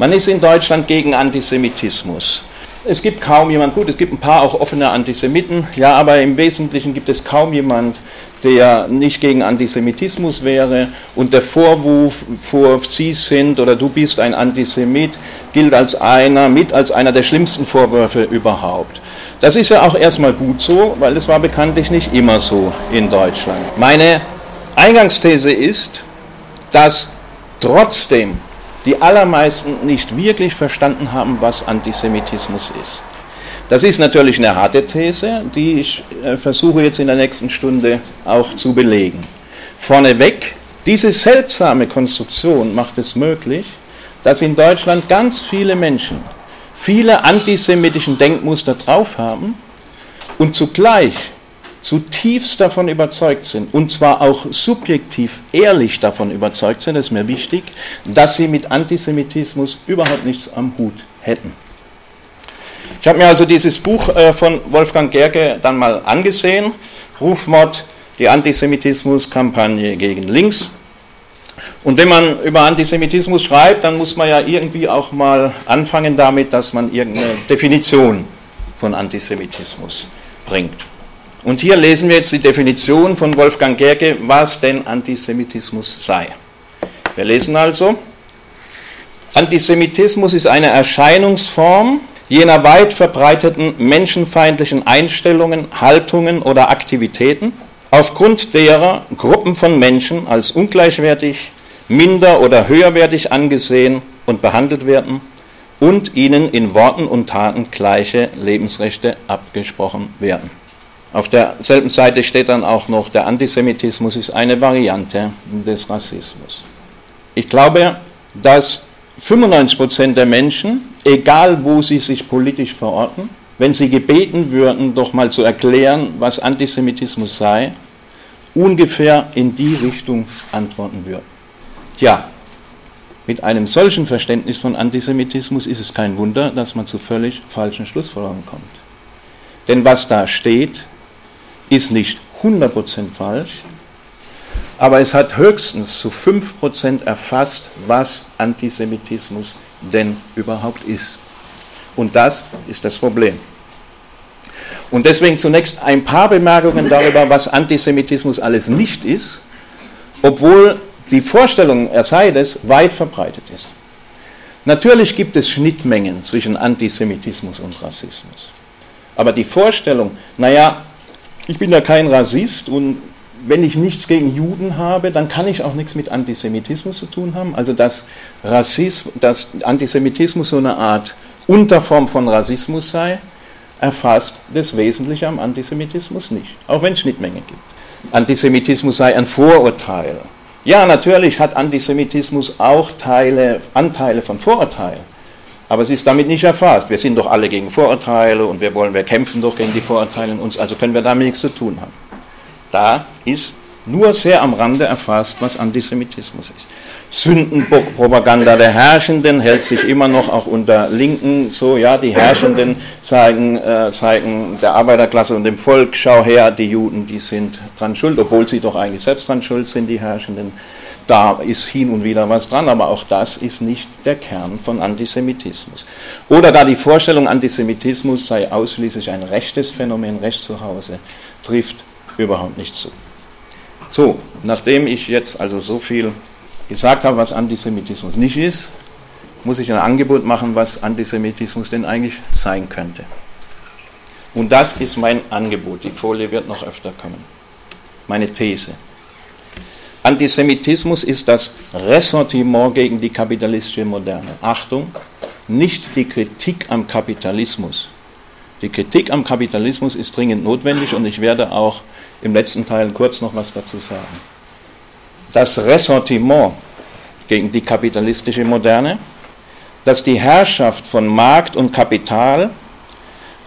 Man ist in Deutschland gegen Antisemitismus. Es gibt kaum jemand, gut, es gibt ein paar auch offene Antisemiten, ja, aber im Wesentlichen gibt es kaum jemand, der nicht gegen Antisemitismus wäre und der Vorwurf vor Sie sind oder du bist ein Antisemit gilt als einer, mit als einer der schlimmsten Vorwürfe überhaupt. Das ist ja auch erstmal gut so, weil es war bekanntlich nicht immer so in Deutschland. Meine Eingangsthese ist, dass trotzdem die allermeisten nicht wirklich verstanden haben, was Antisemitismus ist. Das ist natürlich eine harte These, die ich äh, versuche jetzt in der nächsten Stunde auch zu belegen. Vorneweg, diese seltsame Konstruktion macht es möglich, dass in Deutschland ganz viele Menschen viele antisemitischen Denkmuster drauf haben und zugleich zutiefst davon überzeugt sind, und zwar auch subjektiv ehrlich davon überzeugt sind, das ist mir wichtig, dass sie mit Antisemitismus überhaupt nichts am Hut hätten. Ich habe mir also dieses Buch äh, von Wolfgang Gerke dann mal angesehen, Rufmord, die Antisemitismuskampagne gegen links. Und wenn man über Antisemitismus schreibt, dann muss man ja irgendwie auch mal anfangen damit, dass man irgendeine Definition von Antisemitismus bringt. Und hier lesen wir jetzt die Definition von Wolfgang Gerke, was denn Antisemitismus sei. Wir lesen also, Antisemitismus ist eine Erscheinungsform jener weit verbreiteten menschenfeindlichen Einstellungen, Haltungen oder Aktivitäten, aufgrund derer Gruppen von Menschen als ungleichwertig, minder oder höherwertig angesehen und behandelt werden und ihnen in Worten und Taten gleiche Lebensrechte abgesprochen werden. Auf derselben Seite steht dann auch noch, der Antisemitismus ist eine Variante des Rassismus. Ich glaube, dass 95% der Menschen, egal wo sie sich politisch verorten, wenn sie gebeten würden, doch mal zu erklären, was Antisemitismus sei, ungefähr in die Richtung antworten würden. Tja, mit einem solchen Verständnis von Antisemitismus ist es kein Wunder, dass man zu völlig falschen Schlussfolgerungen kommt. Denn was da steht, ist nicht 100% falsch, aber es hat höchstens zu 5% erfasst, was Antisemitismus denn überhaupt ist. Und das ist das Problem. Und deswegen zunächst ein paar Bemerkungen darüber, was Antisemitismus alles nicht ist, obwohl die Vorstellung, er sei das, weit verbreitet ist. Natürlich gibt es Schnittmengen zwischen Antisemitismus und Rassismus. Aber die Vorstellung, naja, ich bin ja kein Rassist und wenn ich nichts gegen Juden habe, dann kann ich auch nichts mit Antisemitismus zu tun haben. Also dass, Rassismus, dass Antisemitismus so eine Art Unterform von Rassismus sei, erfasst das Wesentliche am Antisemitismus nicht, auch wenn es Schnittmengen gibt. Antisemitismus sei ein Vorurteil. Ja, natürlich hat Antisemitismus auch Teile, Anteile von Vorurteilen. Aber es ist damit nicht erfasst. Wir sind doch alle gegen Vorurteile und wir wollen, wir kämpfen doch gegen die Vorurteile in uns, also können wir damit nichts zu tun haben. Da ist nur sehr am Rande erfasst, was Antisemitismus ist. Sündenpropaganda der Herrschenden hält sich immer noch auch unter Linken so, ja, die Herrschenden zeigen, äh, zeigen der Arbeiterklasse und dem Volk, schau her, die Juden, die sind dran schuld, obwohl sie doch eigentlich selbst dran schuld sind, die Herrschenden da ist hin und wieder was dran, aber auch das ist nicht der Kern von Antisemitismus. Oder da die Vorstellung, Antisemitismus sei ausschließlich ein rechtes Phänomen, Recht zu Hause, trifft überhaupt nicht zu. So, nachdem ich jetzt also so viel gesagt habe, was Antisemitismus nicht ist, muss ich ein Angebot machen, was Antisemitismus denn eigentlich sein könnte. Und das ist mein Angebot. Die Folie wird noch öfter kommen. Meine These. Antisemitismus ist das Ressentiment gegen die kapitalistische Moderne. Achtung, nicht die Kritik am Kapitalismus. Die Kritik am Kapitalismus ist dringend notwendig und ich werde auch im letzten Teil kurz noch was dazu sagen. Das Ressentiment gegen die kapitalistische Moderne, dass die Herrschaft von Markt und Kapital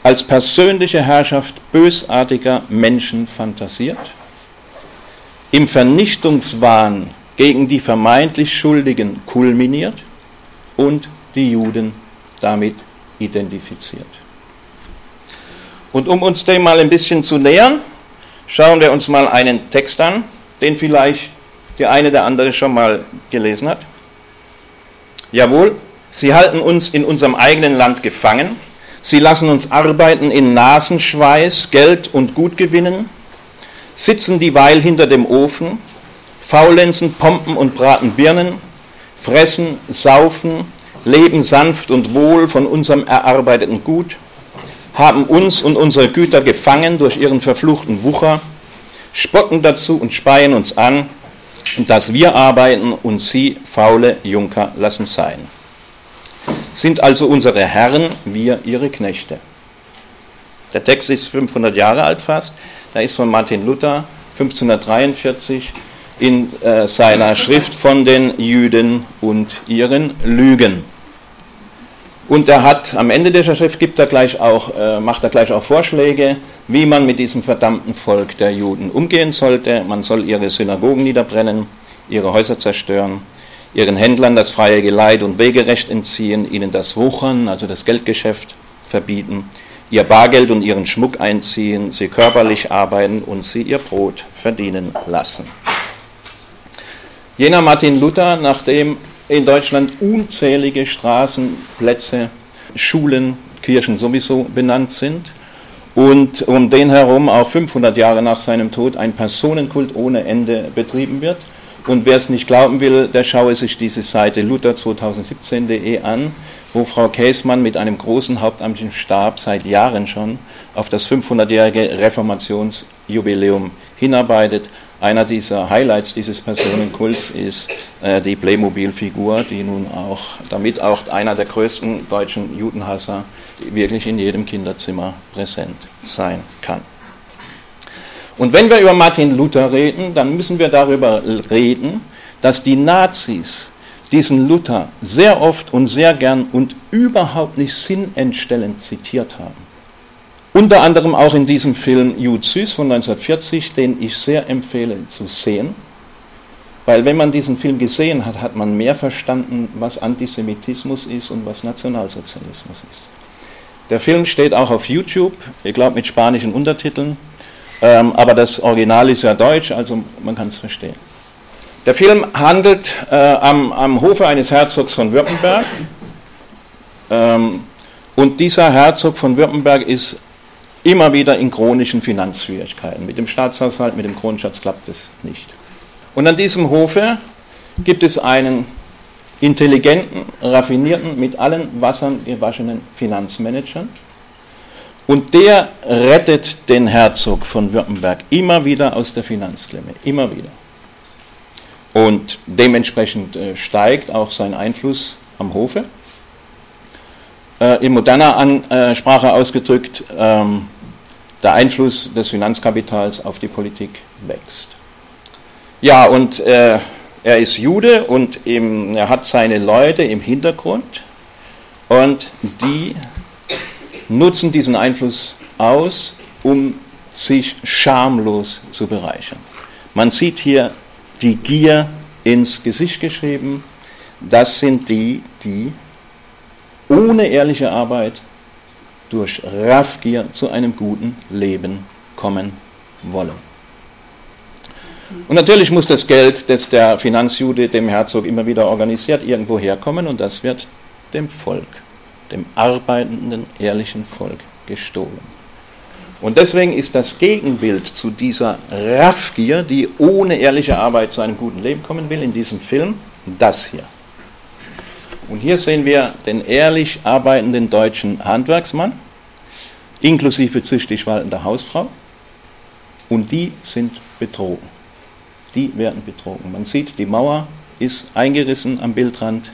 als persönliche Herrschaft bösartiger Menschen fantasiert im Vernichtungswahn gegen die vermeintlich Schuldigen kulminiert und die Juden damit identifiziert. Und um uns dem mal ein bisschen zu nähern, schauen wir uns mal einen Text an, den vielleicht die eine der andere schon mal gelesen hat. Jawohl, Sie halten uns in unserem eigenen Land gefangen. Sie lassen uns arbeiten in Nasenschweiß, Geld und Gut gewinnen, sitzen dieweil hinter dem Ofen, faulenzen, pompen und braten Birnen, fressen, saufen, leben sanft und wohl von unserem erarbeiteten Gut, haben uns und unsere Güter gefangen durch ihren verfluchten Wucher, spotten dazu und speien uns an, dass wir arbeiten und sie, faule Junker, lassen sein sind also unsere Herren, wir ihre Knechte. Der Text ist 500 Jahre alt fast, da ist von Martin Luther 1543 in äh, seiner Schrift von den Jüden und ihren Lügen. Und er hat am Ende dieser Schrift gibt er gleich auch, äh, macht er gleich auch Vorschläge, wie man mit diesem verdammten Volk der Juden umgehen sollte. Man soll ihre Synagogen niederbrennen, ihre Häuser zerstören, ihren Händlern das freie Geleit und Wegerecht entziehen, ihnen das Wuchern, also das Geldgeschäft, verbieten, ihr Bargeld und ihren Schmuck einziehen, sie körperlich arbeiten und sie ihr Brot verdienen lassen. Jener Martin Luther, nachdem in Deutschland unzählige Straßen, Plätze, Schulen, Kirchen sowieso benannt sind und um den herum auch 500 Jahre nach seinem Tod ein Personenkult ohne Ende betrieben wird, und wer es nicht glauben will, der schaue sich diese Seite luther2017.de an, wo Frau Käsmann mit einem großen hauptamtlichen Stab seit Jahren schon auf das 500-jährige Reformationsjubiläum hinarbeitet. Einer dieser Highlights dieses Personenkults ist äh, die Playmobil-Figur, die nun auch, damit auch einer der größten deutschen Judenhasser wirklich in jedem Kinderzimmer präsent sein kann. Und wenn wir über Martin Luther reden, dann müssen wir darüber reden, dass die Nazis diesen Luther sehr oft und sehr gern und überhaupt nicht sinnentstellend zitiert haben. Unter anderem auch in diesem Film Jude Süß von 1940, den ich sehr empfehle zu sehen, weil wenn man diesen Film gesehen hat, hat man mehr verstanden, was Antisemitismus ist und was Nationalsozialismus ist. Der Film steht auch auf YouTube, ich glaube mit spanischen Untertiteln. Ähm, aber das Original ist ja deutsch, also man kann es verstehen. Der Film handelt äh, am, am, Hofe eines Herzogs von Württemberg. Ähm, und dieser Herzog von Württemberg ist immer wieder in chronischen Finanzschwierigkeiten. Mit dem Staatshaushalt, mit dem Kronschatz klappt es nicht. Und an diesem Hofe gibt es einen intelligenten, raffinierten, mit allen Wassern gewaschenen Finanzmanager, und der rettet den Herzog von Württemberg immer wieder aus der Finanzklemme, immer wieder. Und dementsprechend äh, steigt auch sein Einfluss am Hofe. Äh, in moderner Ansprache ausgedrückt, ähm, der Einfluss des Finanzkapitals auf die Politik wächst. Ja, und äh, er ist Jude und im, er hat seine Leute im Hintergrund und die nutzen diesen Einfluss aus, um sich schamlos zu bereichern. Man sieht hier die Gier ins Gesicht geschrieben. Das sind die, die ohne ehrliche Arbeit durch Raffgier zu einem guten Leben kommen wollen. Und natürlich muss das Geld, das der Finanzjude dem Herzog immer wieder organisiert, irgendwo herkommen und das wird dem Volk dem arbeitenden, ehrlichen Volk gestohlen. Und deswegen ist das Gegenbild zu dieser Raffgier, die ohne ehrliche Arbeit zu einem guten Leben kommen will, in diesem Film das hier. Und hier sehen wir den ehrlich arbeitenden deutschen Handwerksmann, inklusive züchtig waltender Hausfrau, und die sind betrogen. Die werden betrogen. Man sieht, die Mauer ist eingerissen am Bildrand,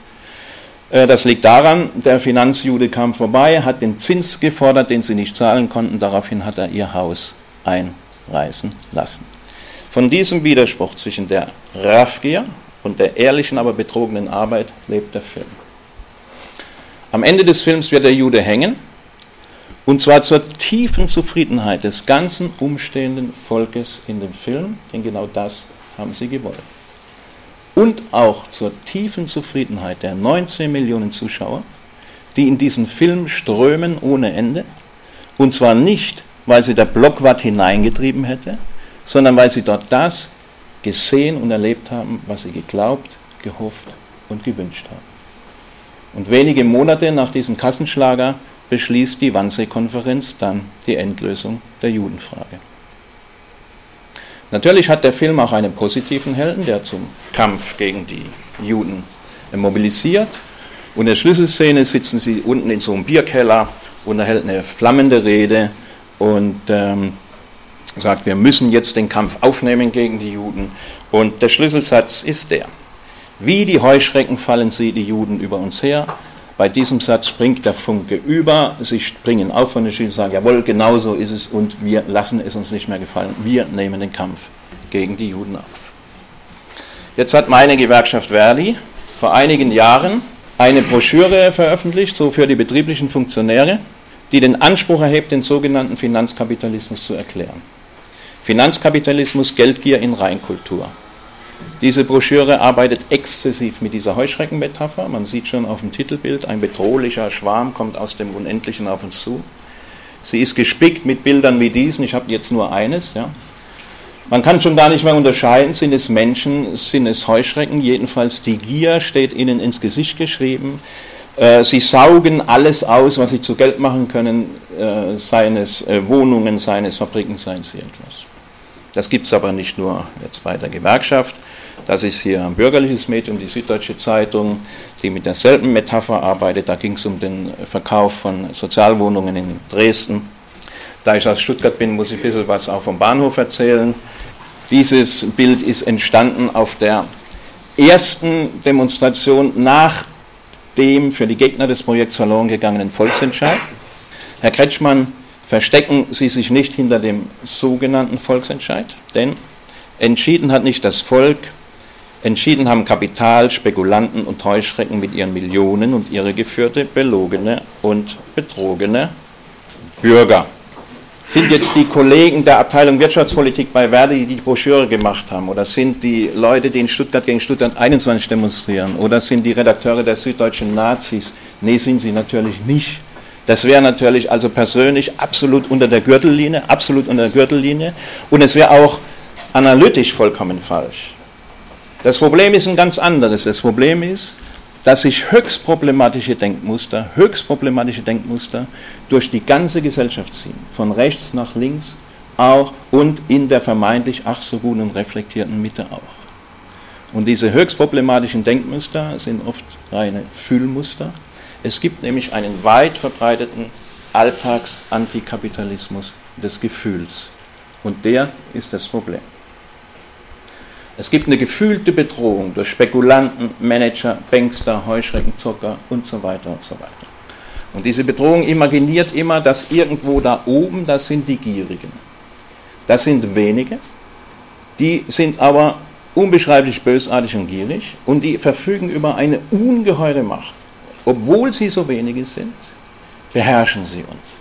das liegt daran, der Finanzjude kam vorbei, hat den Zins gefordert, den sie nicht zahlen konnten. Daraufhin hat er ihr Haus einreißen lassen. Von diesem Widerspruch zwischen der Raffgier und der ehrlichen, aber betrogenen Arbeit lebt der Film. Am Ende des Films wird der Jude hängen, und zwar zur tiefen Zufriedenheit des ganzen umstehenden Volkes in dem Film, denn genau das haben sie gewollt und auch zur tiefen Zufriedenheit der 19 Millionen Zuschauer, die in diesen Film strömen ohne Ende. Und zwar nicht, weil sie der Blockwart hineingetrieben hätte, sondern weil sie dort das gesehen und erlebt haben, was sie geglaubt, gehofft und gewünscht haben. Und wenige Monate nach diesem Kassenschlager beschließt die Wannsee-Konferenz dann die Endlösung der Judenfrage. Natürlich hat der Film auch einen positiven Helden, der zum Kampf gegen die Juden mobilisiert. Und in der Schlüsselszene sitzen sie unten in so einem Bierkeller und er hält eine flammende Rede und ähm, sagt, wir müssen jetzt den Kampf aufnehmen gegen die Juden. Und der Schlüsselsatz ist der, wie die Heuschrecken fallen sie, die Juden, über uns her. Bei diesem Satz springt der Funke über, sie springen auf von der Schiene und sagen, jawohl, genau so ist es und wir lassen es uns nicht mehr gefallen. Wir nehmen den Kampf gegen die Juden auf. Jetzt hat meine Gewerkschaft Verdi vor einigen Jahren eine Broschüre veröffentlicht, so für die betrieblichen Funktionäre, die den Anspruch erhebt, den sogenannten Finanzkapitalismus zu erklären. Finanzkapitalismus, Geldgier in Reinkultur. Diese Broschüre arbeitet exzessiv mit dieser Heuschreckenmetapher. Man sieht schon auf dem Titelbild, ein bedrohlicher Schwarm kommt aus dem Unendlichen auf uns zu. Sie ist gespickt mit Bildern wie diesen. Ich habe jetzt nur eines. Ja. Man kann schon gar nicht mehr unterscheiden, sind es Menschen, sind es Heuschrecken. Jedenfalls die Gier steht ihnen ins Gesicht geschrieben. Äh, sie saugen alles aus, was sie zu Geld machen können, äh, seien es äh, Wohnungen, seien es Fabriken, seien es etwas. Das gibt es aber nicht nur jetzt bei der Gewerkschaft. Das ist hier ein bürgerliches Medium, die Süddeutsche Zeitung, die mit derselben Metapher arbeitet. Da ging es um den Verkauf von Sozialwohnungen in Dresden. Da ich aus Stuttgart bin, muss ich ein bisschen was auch vom Bahnhof erzählen. Dieses Bild ist entstanden auf der ersten Demonstration nach dem für die Gegner des Projekts verloren gegangenen Volksentscheid. Herr Kretschmann, verstecken Sie sich nicht hinter dem sogenannten Volksentscheid, denn entschieden hat nicht das Volk, Entschieden haben Kapital, Spekulanten und Heuschrecken mit ihren Millionen und ihre geführte, belogene und betrogene Bürger. Sind jetzt die Kollegen der Abteilung Wirtschaftspolitik bei Verdi, die die Broschüre gemacht haben, oder sind die Leute, die in Stuttgart gegen Stuttgart 21 demonstrieren, oder sind die Redakteure der süddeutschen Nazis? Nee, sind sie natürlich nicht. Das wäre natürlich also persönlich absolut unter der Gürtellinie, absolut unter der Gürtellinie, und es wäre auch analytisch vollkommen falsch. Das Problem ist ein ganz anderes. Das Problem ist, dass sich höchst problematische Denkmuster, höchst problematische Denkmuster durch die ganze Gesellschaft ziehen, von rechts nach links auch und in der vermeintlich ach so guten und reflektierten Mitte auch. Und diese höchst problematischen Denkmuster sind oft reine Fühlmuster. Es gibt nämlich einen weit verbreiteten Alltags-Antikapitalismus des Gefühls. Und der ist das Problem. Es gibt eine gefühlte Bedrohung durch Spekulanten, Manager, Bankster, Heuschrecken, Zocker und so weiter und so weiter. Und diese Bedrohung imaginiert immer, dass irgendwo da oben, das sind die Gierigen. Das sind wenige, die sind aber unbeschreiblich bösartig und gierig und die verfügen über eine ungeheure Macht. Obwohl sie so wenige sind, beherrschen sie uns.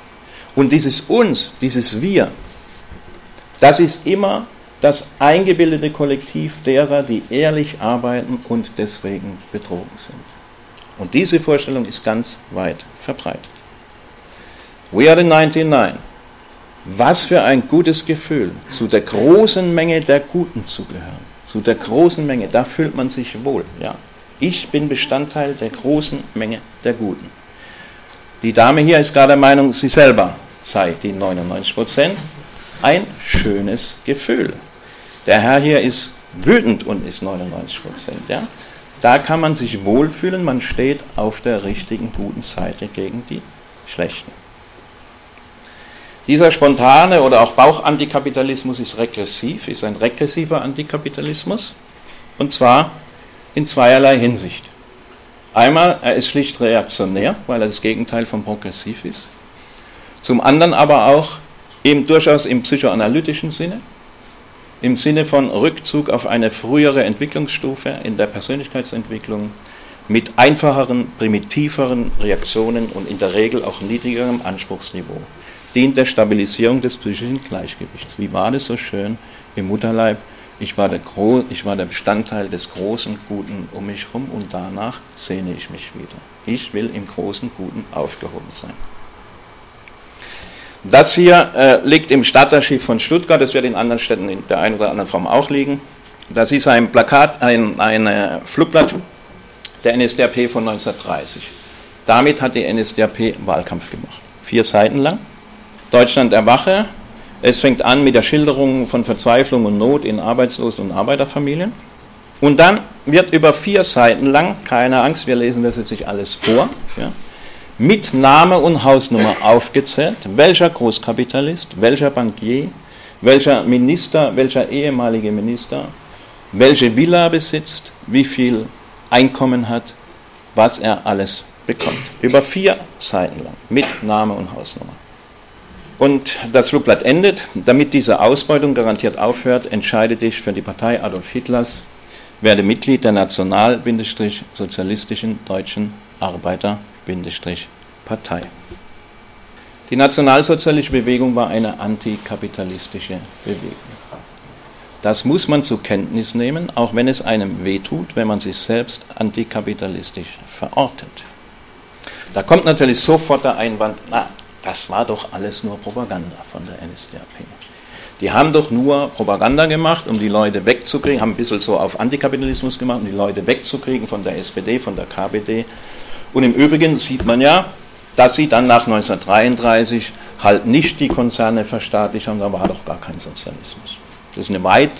Und dieses uns, dieses Wir, das ist immer das eingebildete Kollektiv derer, die ehrlich arbeiten und deswegen betrogen sind. Und diese Vorstellung ist ganz weit verbreitet. We are the 99. Was für ein gutes Gefühl, zu der großen Menge der Guten zu gehören. Zu der großen Menge, da fühlt man sich wohl. Ja. Ich bin Bestandteil der großen Menge der Guten. Die Dame hier ist gerade der Meinung, sie selber sei die 99 Prozent. Ein schönes Gefühl. Der Herr hier ist wütend und ist 99 Prozent. Ja? Da kann man sich wohlfühlen, man steht auf der richtigen, guten Seite gegen die schlechten. Dieser spontane oder auch Bauchantikapitalismus ist regressiv, ist ein regressiver Antikapitalismus und zwar in zweierlei Hinsicht. Einmal, er ist schlicht reaktionär, weil er das Gegenteil von progressiv ist. Zum anderen aber auch eben durchaus im psychoanalytischen Sinne, im Sinne von Rückzug auf eine frühere Entwicklungsstufe in der Persönlichkeitsentwicklung mit einfacheren, primitiveren Reaktionen und in der Regel auch niedrigerem Anspruchsniveau dient der Stabilisierung des psychischen Gleichgewichts. Wie war das so schön im Mutterleib? Ich war der, Gro ich war der Bestandteil des großen Guten um mich herum und danach sehne ich mich wieder. Ich will im großen Guten aufgehoben sein. Das hier äh, liegt im Stadtarchiv von Stuttgart, das wird in anderen Städten in der einen oder anderen Form auch liegen. Das ist ein Plakat, ein, ein Flugblatt der NSDAP von 1930. Damit hat die NSDAP Wahlkampf gemacht. Vier Seiten lang. Deutschland erwache. Es fängt an mit der Schilderung von Verzweiflung und Not in Arbeitslosen- und Arbeiterfamilien. Und dann wird über vier Seiten lang, keine Angst, wir lesen das jetzt nicht alles vor, ja, mit Name und Hausnummer aufgezählt, welcher Großkapitalist, welcher Bankier, welcher Minister, welcher ehemalige Minister, welche Villa besitzt, wie viel Einkommen hat, was er alles bekommt. Über vier Seiten lang, mit Name und Hausnummer. Und das Flugblatt endet, damit diese Ausbeutung garantiert aufhört, entscheide dich für die Partei Adolf Hitlers, werde Mitglied der National-Sozialistischen Deutschen Arbeiter-Partei. Die nationalsozialistische Bewegung war eine antikapitalistische Bewegung. Das muss man zur Kenntnis nehmen, auch wenn es einem wehtut, wenn man sich selbst antikapitalistisch verortet. Da kommt natürlich sofort der Einwand, na, das war doch alles nur Propaganda von der NSDAP. Die haben doch nur Propaganda gemacht, um die Leute wegzukriegen, haben ein bisschen so auf Antikapitalismus gemacht, um die Leute wegzukriegen von der SPD, von der KPD. Und im Übrigen sieht man ja, dass sie dann nach 1933 halt nicht die Konzerne verstaatlicht haben, da war doch gar kein Sozialismus. Das ist eine weit,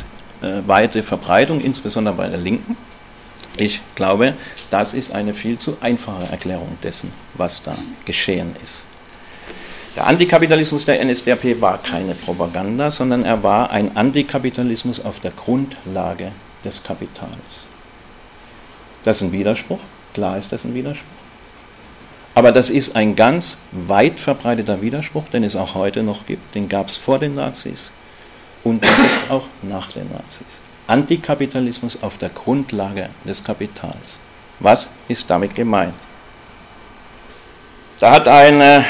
äh, weite Verbreitung, insbesondere bei der Linken. Ich glaube, das ist eine viel zu einfache Erklärung dessen, was da geschehen ist. Der Antikapitalismus der NSDAP war keine Propaganda, sondern er war ein Antikapitalismus auf der Grundlage des Kapitals. Das ist ein Widerspruch, klar ist das ein Widerspruch. Aber das ist ein ganz weit verbreiteter Widerspruch, den es auch heute noch gibt. Den gab es vor den Nazis und den gibt es auch nach den Nazis. Antikapitalismus auf der Grundlage des Kapitals. Was ist damit gemeint? Da hat ein äh,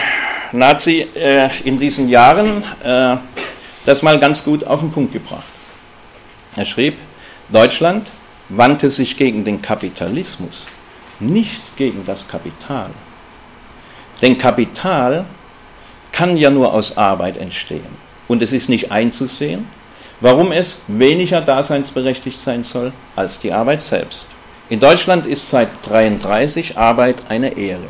Nazi äh, in diesen Jahren äh, das mal ganz gut auf den Punkt gebracht. Er schrieb, Deutschland wandte sich gegen den Kapitalismus, nicht gegen das Kapital. Denn Kapital kann ja nur aus Arbeit entstehen. Und es ist nicht einzusehen, warum es weniger daseinsberechtigt sein soll als die Arbeit selbst. In Deutschland ist seit 1933 Arbeit eine Ehre.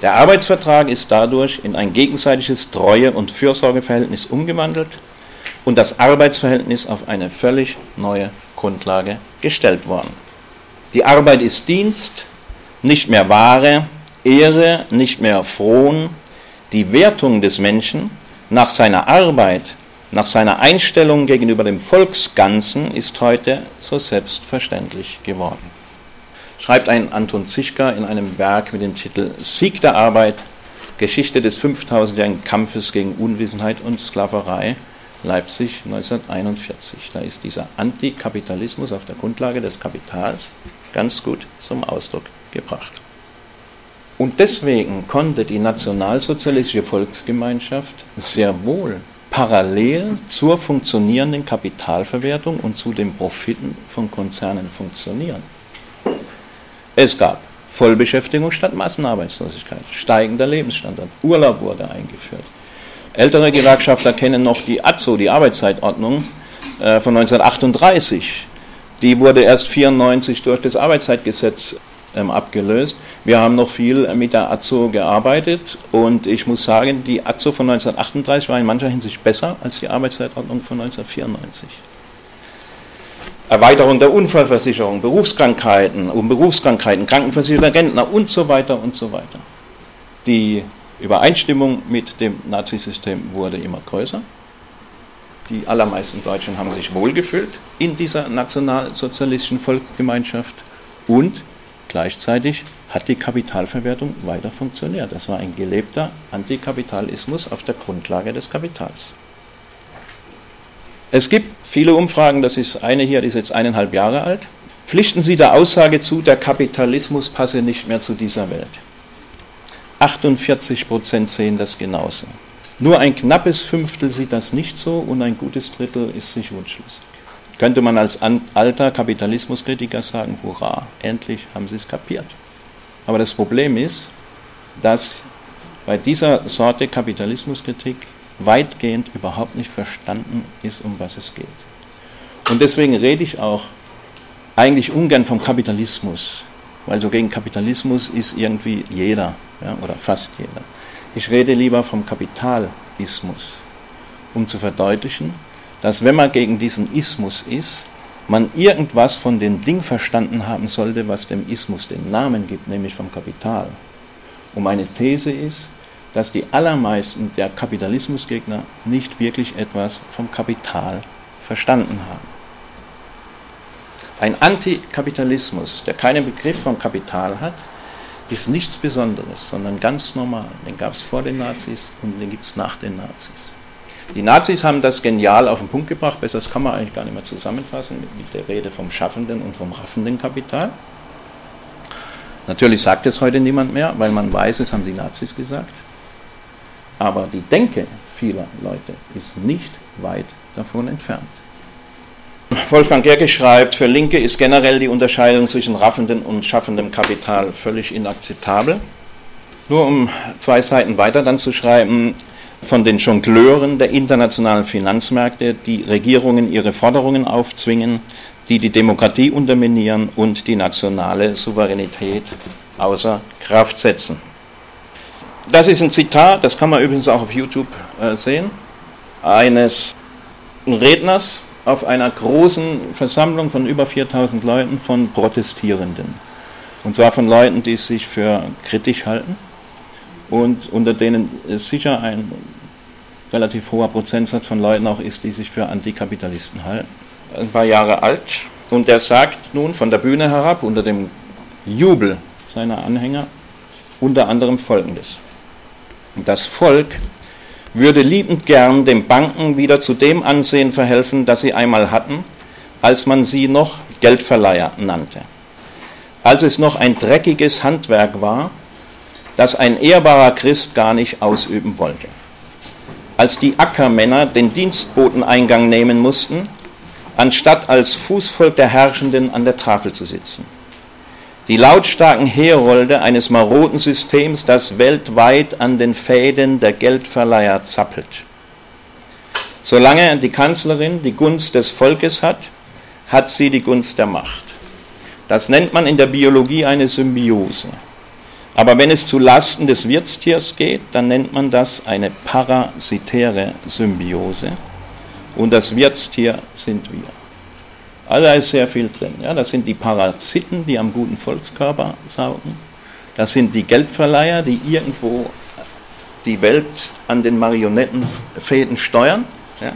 Der Arbeitsvertrag ist dadurch in ein gegenseitiges Treue- und Fürsorgeverhältnis umgewandelt und das Arbeitsverhältnis auf eine völlig neue Grundlage gestellt worden. Die Arbeit ist Dienst, nicht mehr Ware, Ehre nicht mehr frohen, die Wertung des Menschen nach seiner Arbeit, nach seiner Einstellung gegenüber dem Volksganzen ist heute so selbstverständlich geworden. Schreibt ein Anton Zischka in einem Werk mit dem Titel Sieg der Arbeit, Geschichte des 5000-jährigen Kampfes gegen Unwissenheit und Sklaverei, Leipzig 1941. Da ist dieser Antikapitalismus auf der Grundlage des Kapitals ganz gut zum Ausdruck gebracht. Und deswegen konnte die nationalsozialistische Volksgemeinschaft sehr wohl parallel zur funktionierenden Kapitalverwertung und zu den Profiten von Konzernen funktionieren. Es gab Vollbeschäftigung statt Massenarbeitslosigkeit, steigender Lebensstandard, Urlaub wurde eingeführt. Ältere Gewerkschafter kennen noch die AZO, die Arbeitszeitordnung äh, von 1938. Die wurde erst 1994 durch das Arbeitszeitgesetz ähm, abgelöst. Wir haben noch viel mit der AZO gearbeitet und ich muss sagen, die AZO von 1938 war in mancher Hinsicht besser als die Arbeitszeitordnung von 1994. Erweiterung der Unfallversicherung, Berufskrankheiten, um Berufskrankheiten, Krankenversicherung Rentner und so weiter und so weiter. Die Übereinstimmung mit dem Nazisystem wurde immer größer. Die allermeisten Deutschen haben sich wohlgefühlt in dieser nationalsozialistischen Volksgemeinschaft und Gleichzeitig hat die Kapitalverwertung weiter funktioniert. Das war ein gelebter Antikapitalismus auf der Grundlage des Kapitals. Es gibt viele Umfragen, das ist eine hier, die ist jetzt eineinhalb Jahre alt. Pflichten Sie der Aussage zu, der Kapitalismus passe nicht mehr zu dieser Welt. 48 Prozent sehen das genauso. Nur ein knappes Fünftel sieht das nicht so und ein gutes Drittel ist sich wunschlos könnte man als alter Kapitalismuskritiker sagen, hurra, endlich haben sie es kapiert. Aber das Problem ist, dass bei dieser Sorte Kapitalismuskritik weitgehend überhaupt nicht verstanden ist, um was es geht. Und deswegen rede ich auch eigentlich ungern vom Kapitalismus, weil so gegen Kapitalismus ist irgendwie jeder ja, oder fast jeder. Ich rede lieber vom Kapitalismus, um zu verdeutlichen, dass wenn man gegen diesen Ismus ist, man irgendwas von dem Ding verstanden haben sollte, was dem Ismus den Namen gibt, nämlich vom Kapital. Und meine These ist, dass die allermeisten der Kapitalismusgegner nicht wirklich etwas vom Kapital verstanden haben. Ein Antikapitalismus, der keinen Begriff vom Kapital hat, ist nichts Besonderes, sondern ganz normal. Den gab es vor den Nazis und den gibt es nach den Nazis. Die Nazis haben das genial auf den Punkt gebracht, besser kann man eigentlich gar nicht mehr zusammenfassen mit, mit der Rede vom schaffenden und vom raffenden Kapital. Natürlich sagt es heute niemand mehr, weil man weiß, es haben die Nazis gesagt. Aber die Denke vieler Leute ist nicht weit davon entfernt. Wolfgang Gerke schreibt, für Linke ist generell die Unterscheidung zwischen raffendem und schaffendem Kapital völlig inakzeptabel. Nur um zwei Seiten weiter dann zu schreiben, von den Jongleuren der internationalen Finanzmärkte, die Regierungen ihre Forderungen aufzwingen, die die Demokratie unterminieren und die nationale Souveränität außer Kraft setzen. Das ist ein Zitat, das kann man übrigens auch auf YouTube äh, sehen, eines Redners auf einer großen Versammlung von über 4000 Leuten von Protestierenden. Und zwar von Leuten, die sich für kritisch halten und unter denen es sicher ein relativ hoher Prozentsatz von Leuten auch ist, die sich für Antikapitalisten halten. Ein paar Jahre alt. Und der sagt nun von der Bühne herab, unter dem Jubel seiner Anhänger, unter anderem Folgendes. Das Volk würde liebend gern den Banken wieder zu dem Ansehen verhelfen, das sie einmal hatten, als man sie noch Geldverleiher nannte. Als es noch ein dreckiges Handwerk war, das ein ehrbarer Christ gar nicht ausüben wollte. Als die Ackermänner den Dienstboteneingang nehmen mussten, anstatt als Fußvolk der Herrschenden an der Tafel zu sitzen die lautstarken Herolde eines maroden Systems, das weltweit an den Fäden der Geldverleiher zappelt. Solange die Kanzlerin die Gunst des Volkes hat, hat sie die Gunst der Macht. Das nennt man in der Biologie eine Symbiose. Aber wenn es zu Lasten des Wirtstiers geht, dann nennt man das eine parasitäre Symbiose. Und das Wirtstier sind wir. Also da ist sehr viel drin. Ja, das sind die Parasiten, die am guten Volkskörper saugen. Das sind die Geldverleiher, die irgendwo die Welt an den Marionettenfäden steuern. Ja.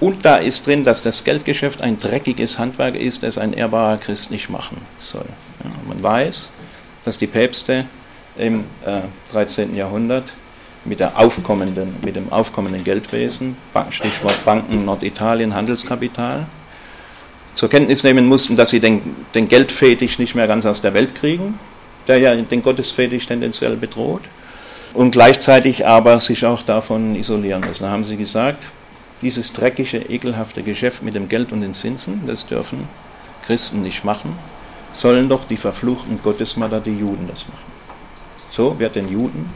Und da ist drin, dass das Geldgeschäft ein dreckiges Handwerk ist, das ein ehrbarer Christ nicht machen soll. Ja, man weiß, dass die Päpste im äh, 13. Jahrhundert mit, der aufkommenden, mit dem aufkommenden Geldwesen, Stichwort Banken, Norditalien, Handelskapital, zur Kenntnis nehmen mussten, dass sie den, den Geldfetisch nicht mehr ganz aus der Welt kriegen, der ja den Gottesfetisch tendenziell bedroht, und gleichzeitig aber sich auch davon isolieren müssen. Da haben sie gesagt, dieses dreckige, ekelhafte Geschäft mit dem Geld und den Zinsen, das dürfen Christen nicht machen, sollen doch die verfluchten Gottesmörder, die Juden, das machen. So wird den Juden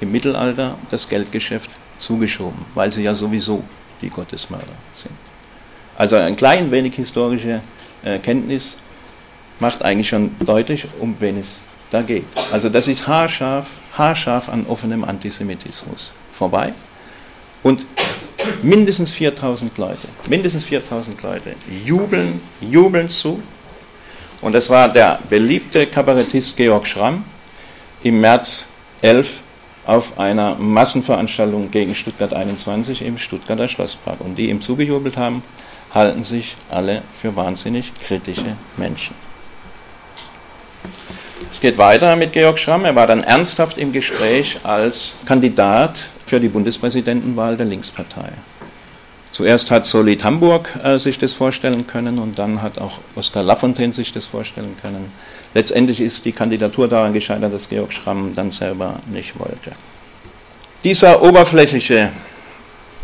im Mittelalter das Geldgeschäft zugeschoben, weil sie ja sowieso die Gottesmörder sind. Also ein klein wenig historische äh, Kenntnis macht eigentlich schon deutlich, um wen es da geht. Also das ist haarscharf, haarscharf an offenem Antisemitismus vorbei. Und mindestens 4000 Leute, mindestens 4000 Leute jubeln, jubeln zu. Und das war der beliebte Kabarettist Georg Schramm im März 11 auf einer Massenveranstaltung gegen Stuttgart 21 im Stuttgarter Schlosspark. Und die ihm zugejubelt haben, halten sich alle für wahnsinnig kritische Menschen. Es geht weiter mit Georg Schramm. Er war dann ernsthaft im Gespräch als Kandidat für die Bundespräsidentenwahl der Linkspartei. Zuerst hat Solid Hamburg äh, sich das vorstellen können und dann hat auch Oskar Lafontaine sich das vorstellen können. Letztendlich ist die Kandidatur daran gescheitert, dass Georg Schramm dann selber nicht wollte. Dieser oberflächliche,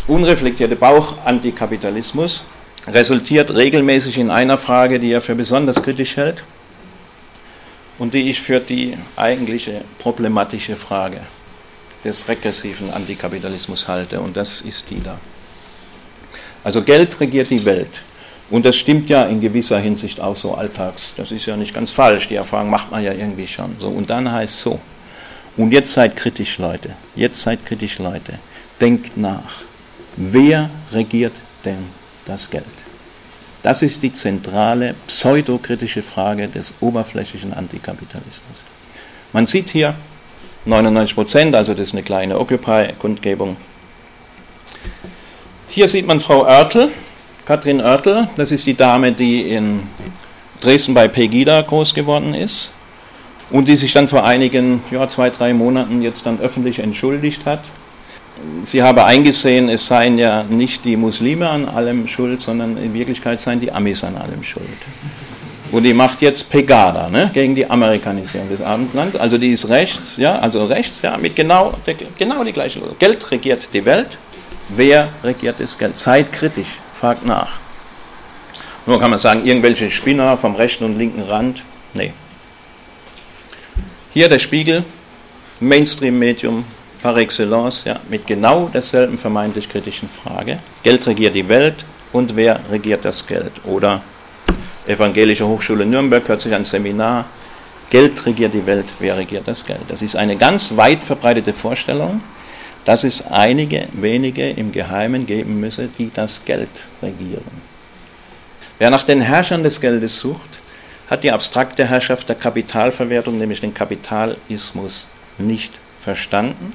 unreflektierte Bauch-Antikapitalismus resultiert regelmäßig in einer Frage, die er für besonders kritisch hält und die ich für die eigentliche problematische Frage des regressiven Antikapitalismus halte, und das ist die da. Also Geld regiert die Welt. Und das stimmt ja in gewisser Hinsicht auch so alltags. Das ist ja nicht ganz falsch. Die Erfahrung macht man ja irgendwie schon. So, und dann heißt es so. Und jetzt seid kritisch, Leute. Jetzt seid kritisch, Leute. Denkt nach. Wer regiert denn das Geld? Das ist die zentrale pseudokritische Frage des oberflächlichen Antikapitalismus. Man sieht hier 99 Prozent, also das ist eine kleine Occupy-Kundgebung. Hier sieht man Frau Oertel, Katrin Oertel, das ist die Dame, die in Dresden bei Pegida groß geworden ist und die sich dann vor einigen, ja, zwei, drei Monaten jetzt dann öffentlich entschuldigt hat. Sie habe eingesehen, es seien ja nicht die Muslime an allem schuld, sondern in Wirklichkeit seien die Amis an allem schuld. Und die macht jetzt Pegada ne, gegen die Amerikanisierung des Abendlands. Also die ist rechts, ja, also rechts, ja, mit genau, genau die gleiche. Geld regiert die Welt. Wer regiert das Geld? Seid kritisch fragt nach. Nur kann man sagen, irgendwelche Spinner vom rechten und linken Rand. Nee. Hier der Spiegel, Mainstream-Medium par excellence, ja, mit genau derselben vermeintlich kritischen Frage. Geld regiert die Welt und wer regiert das Geld? Oder Evangelische Hochschule Nürnberg hört sich ein Seminar, Geld regiert die Welt, wer regiert das Geld? Das ist eine ganz weit verbreitete Vorstellung, dass es einige wenige im Geheimen geben müsse, die das Geld regieren. Wer nach den Herrschern des Geldes sucht, hat die abstrakte Herrschaft der Kapitalverwertung, nämlich den Kapitalismus, nicht verstanden.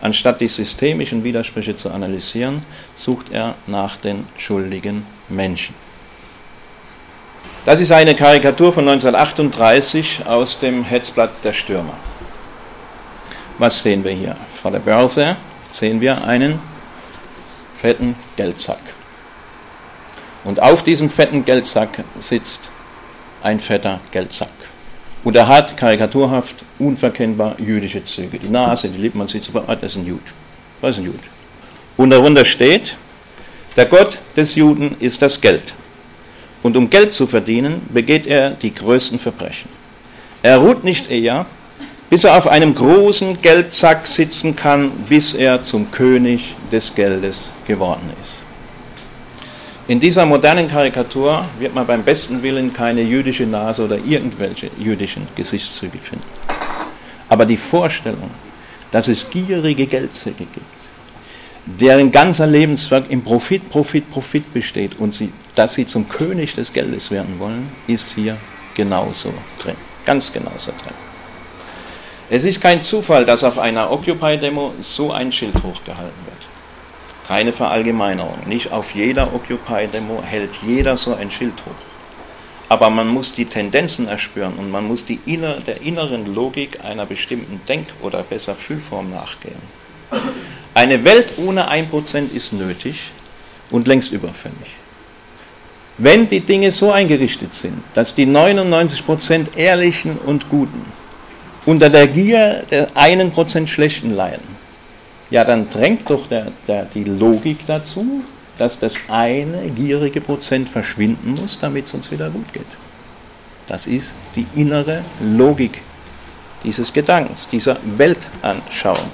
Anstatt die systemischen Widersprüche zu analysieren, sucht er nach den schuldigen Menschen. Das ist eine Karikatur von 1938 aus dem Hetzblatt der Stürmer. Was sehen wir hier? Vor der Börse sehen wir einen fetten Geldsack. Und auf diesem fetten Geldsack sitzt ein fetter Geldsack. Und er hat karikaturhaft, unverkennbar jüdische Züge. Die Nase, die Lippen, man sieht sofort, das ist ein Jud. Das ist ein Jud. Und darunter steht, der Gott des Juden ist das Geld. Und um Geld zu verdienen, begeht er die größten Verbrechen. Er ruht nicht eher, bis er auf einem großen Geldsack sitzen kann, bis er zum König des Geldes geworden ist. In dieser modernen Karikatur wird man beim besten Willen keine jüdische Nase oder irgendwelche jüdischen Gesichtszüge finden. Aber die Vorstellung, dass es gierige Geldsäcke gibt, deren ganzer Lebenswerk im Profit, Profit, Profit besteht und sie, dass sie zum König des Geldes werden wollen, ist hier genauso drin. Ganz genauso drin. Es ist kein Zufall, dass auf einer Occupy-Demo so ein Schild hochgehalten wird. Keine Verallgemeinerung. Nicht auf jeder Occupy-Demo hält jeder so ein Schild hoch. Aber man muss die Tendenzen erspüren und man muss inner, der inneren Logik einer bestimmten Denk- oder besser Fühlform nachgehen. Eine Welt ohne 1% ist nötig und längst überfällig. Wenn die Dinge so eingerichtet sind, dass die 99% Ehrlichen und Guten unter der Gier der einen Prozent Schlechten leiden, ja, dann drängt doch der, der, die Logik dazu, dass das eine gierige Prozent verschwinden muss, damit es uns wieder gut geht. Das ist die innere Logik dieses Gedankens, dieser Weltanschauung.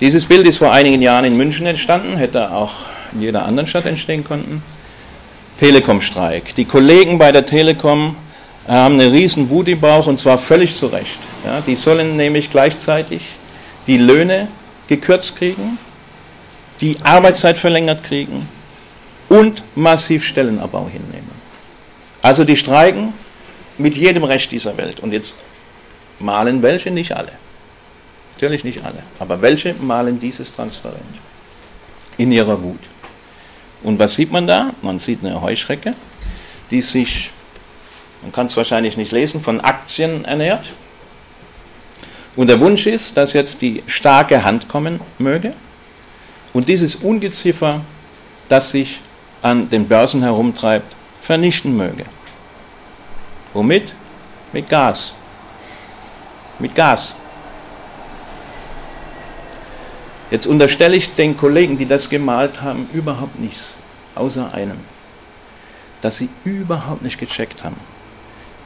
Dieses Bild ist vor einigen Jahren in München entstanden, hätte auch in jeder anderen Stadt entstehen können. Telekom-Streik. Die Kollegen bei der Telekom haben eine riesen Wut im Bauch und zwar völlig zu Recht. Ja, die sollen nämlich gleichzeitig die Löhne gekürzt kriegen, die Arbeitszeit verlängert kriegen und massiv Stellenabbau hinnehmen. Also die streiken mit jedem Recht dieser Welt. Und jetzt malen welche, nicht alle. Natürlich nicht alle, aber welche malen dieses transparent in ihrer Wut. Und was sieht man da? Man sieht eine Heuschrecke, die sich man kann es wahrscheinlich nicht lesen, von Aktien ernährt. Und der Wunsch ist, dass jetzt die starke Hand kommen möge und dieses Ungeziffer, das sich an den Börsen herumtreibt, vernichten möge. Womit? Mit Gas. Mit Gas. Jetzt unterstelle ich den Kollegen, die das gemalt haben, überhaupt nichts, außer einem, dass sie überhaupt nicht gecheckt haben,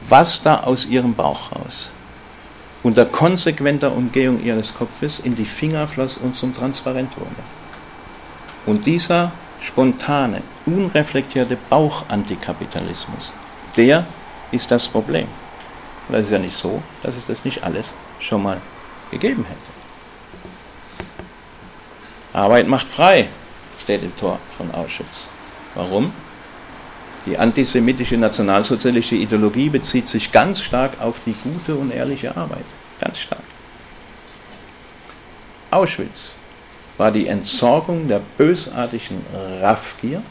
was da aus ihrem Bauch raus unter konsequenter Umgehung ihres Kopfes in die Finger floss und zum Transparent wurde. Und dieser spontane, unreflektierte Bauchantikapitalismus, der ist das Problem. Und das ist ja nicht so, dass es das nicht alles schon mal gegeben hätte. Arbeit macht frei, steht im Tor von Auschwitz. Warum? Die antisemitische nationalsozialistische Ideologie bezieht sich ganz stark auf die gute und ehrliche Arbeit. Ganz stark. Auschwitz war die Entsorgung der bösartigen Raffgier,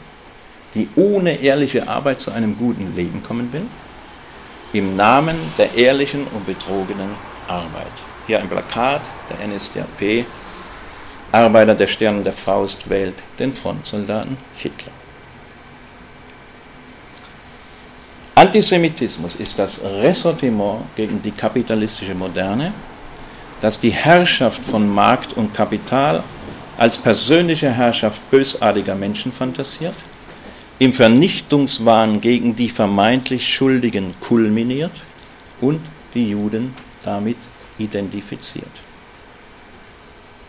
die ohne ehrliche Arbeit zu einem guten Leben kommen will, im Namen der ehrlichen und betrogenen Arbeit. Hier ein Plakat der NSDAP, Arbeiter der Sterne der Faust wählt den Frontsoldaten Hitler. Antisemitismus ist das Ressortiment gegen die kapitalistische Moderne, das die Herrschaft von Markt und Kapital als persönliche Herrschaft bösartiger Menschen fantasiert, im Vernichtungswahn gegen die vermeintlich Schuldigen kulminiert und die Juden damit identifiziert.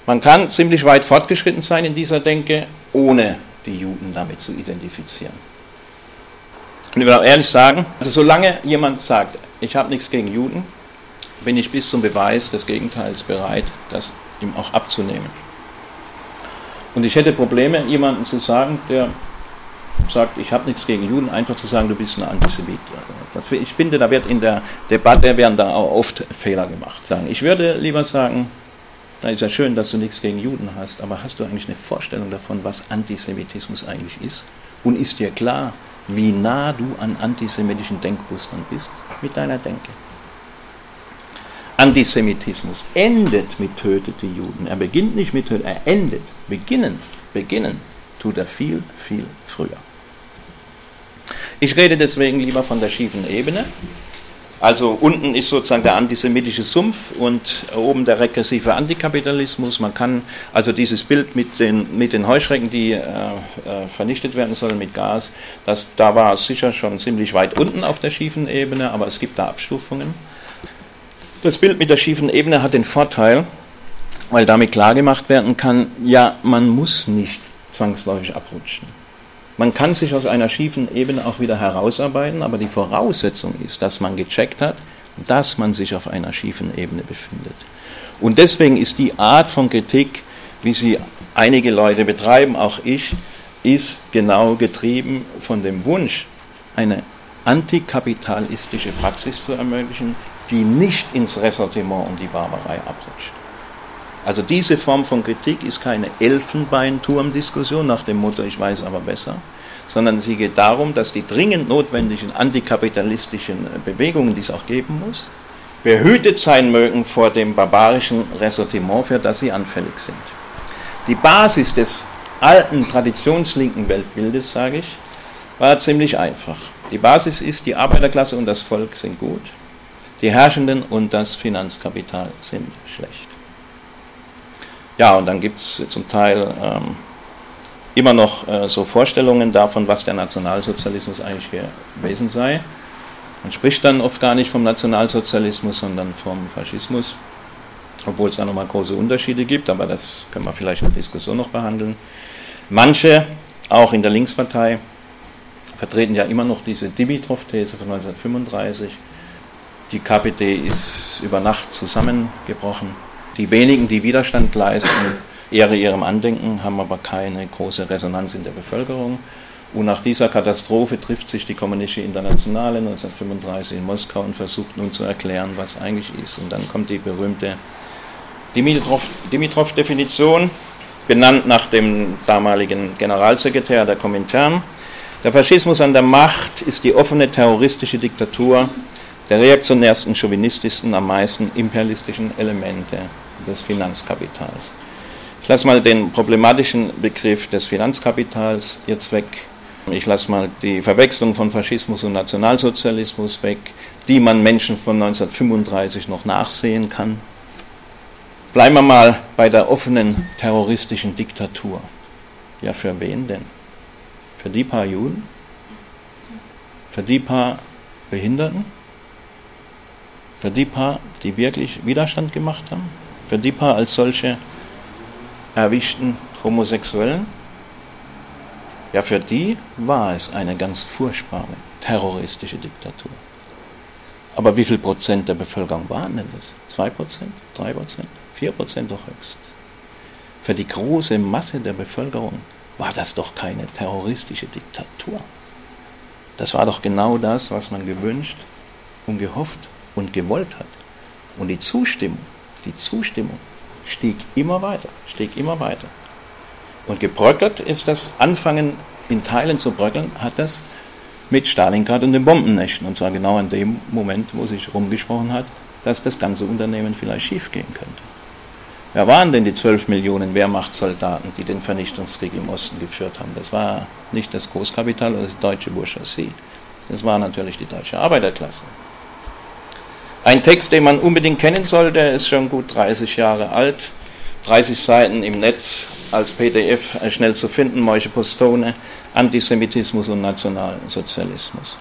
Man kann ziemlich weit fortgeschritten sein in dieser Denke, ohne die Juden damit zu identifizieren. Und ich will auch ehrlich sagen, also solange jemand sagt, ich habe nichts gegen Juden, bin ich bis zum Beweis des Gegenteils bereit, das ihm auch abzunehmen. Und ich hätte Probleme, jemandem zu sagen, der sagt, ich habe nichts gegen Juden, einfach zu sagen, du bist ein Antisemit. Ich finde, da wird in der Debatte werden da auch oft Fehler gemacht. Ich würde lieber sagen, na ist ja schön, dass du nichts gegen Juden hast, aber hast du eigentlich eine Vorstellung davon, was Antisemitismus eigentlich ist? Und ist dir klar, wie nah du an antisemitischen Denkmustern bist mit deiner Denke. Antisemitismus endet mit tötete Juden. Er beginnt nicht mit tötete, er endet. Beginnen, beginnen tut er viel, viel früher. Ich rede deswegen lieber von der schiefen Ebene, also unten ist sozusagen der antisemitische Sumpf und oben der regressive Antikapitalismus. Man kann also dieses Bild mit den, mit den Heuschrecken, die äh, äh, vernichtet werden sollen mit Gas, das, da war es sicher schon ziemlich weit unten auf der schiefen Ebene, aber es gibt da Abstufungen. Das Bild mit der schiefen Ebene hat den Vorteil, weil damit klargemacht werden kann, ja, man muss nicht zwangsläufig abrutschen. Man kann sich aus einer schiefen Ebene auch wieder herausarbeiten, aber die Voraussetzung ist, dass man gecheckt hat, dass man sich auf einer schiefen Ebene befindet. Und deswegen ist die Art von Kritik, wie sie einige Leute betreiben, auch ich, ist genau getrieben von dem Wunsch, eine antikapitalistische Praxis zu ermöglichen, die nicht ins Ressortiment und die Barbarei abrutscht. Also diese Form von Kritik ist keine Elfenbeinturmdiskussion nach dem Motto, ich weiß aber besser, sondern sie geht darum, dass die dringend notwendigen antikapitalistischen Bewegungen, die es auch geben muss, behütet sein mögen vor dem barbarischen Ressortiment, für das sie anfällig sind. Die Basis des alten traditionslinken Weltbildes, sage ich, war ziemlich einfach. Die Basis ist, die Arbeiterklasse und das Volk sind gut, die Herrschenden und das Finanzkapital sind schlecht. Ja, und dann gibt es zum Teil ähm, immer noch äh, so Vorstellungen davon, was der Nationalsozialismus eigentlich gewesen sei. Man spricht dann oft gar nicht vom Nationalsozialismus, sondern vom Faschismus, obwohl es da nochmal große Unterschiede gibt, aber das können wir vielleicht in der Diskussion noch behandeln. Manche, auch in der Linkspartei, vertreten ja immer noch diese Dimitrov-These von 1935. Die KPD ist über Nacht zusammengebrochen die wenigen, die Widerstand leisten, Ehre ihrem Andenken, haben aber keine große Resonanz in der Bevölkerung. Und nach dieser Katastrophe trifft sich die Kommunistische Internationale 1935 in Moskau und versucht nun zu erklären, was eigentlich ist. Und dann kommt die berühmte Dimitrov-Definition, benannt nach dem damaligen Generalsekretär der Komintern. Der Faschismus an der Macht ist die offene terroristische Diktatur der reaktionärsten, chauvinistischsten, am meisten imperialistischen Elemente des Finanzkapitals. Ich lasse mal den problematischen Begriff des Finanzkapitals jetzt weg. Ich lasse mal die Verwechslung von Faschismus und Nationalsozialismus weg, die man Menschen von 1935 noch nachsehen kann. Bleiben wir mal bei der offenen terroristischen Diktatur. Ja, für wen denn? Für die paar Juden? Für die paar Behinderten? Für die paar, die wirklich Widerstand gemacht haben? Für die paar als solche erwischten Homosexuellen? Ja, für die war es eine ganz furchtbare terroristische Diktatur. Aber wie viel Prozent der Bevölkerung waren denn das? Zwei Prozent? Drei Prozent? Vier Prozent doch höchstens. Für die große Masse der Bevölkerung war das doch keine terroristische Diktatur. Das war doch genau das, was man gewünscht und gehofft und gewollt hat. Und die Zustimmung, die Zustimmung stieg immer weiter, stieg immer weiter. Und gebröckelt ist das Anfangen in Teilen zu bröckeln, hat das mit Stalingrad und den Bombennächten. Und zwar genau in dem Moment, wo sich rumgesprochen hat, dass das ganze Unternehmen vielleicht schiefgehen könnte. Wer waren denn die 12 Millionen Wehrmachtssoldaten, die den Vernichtungskrieg im Osten geführt haben? Das war nicht das Großkapital oder die deutsche Bourgeoisie. Das war natürlich die deutsche Arbeiterklasse. Ein Text, den man unbedingt kennen sollte, ist schon gut 30 Jahre alt, 30 Seiten im Netz als PDF schnell zu finden, Moische Postone, Antisemitismus und Nationalsozialismus.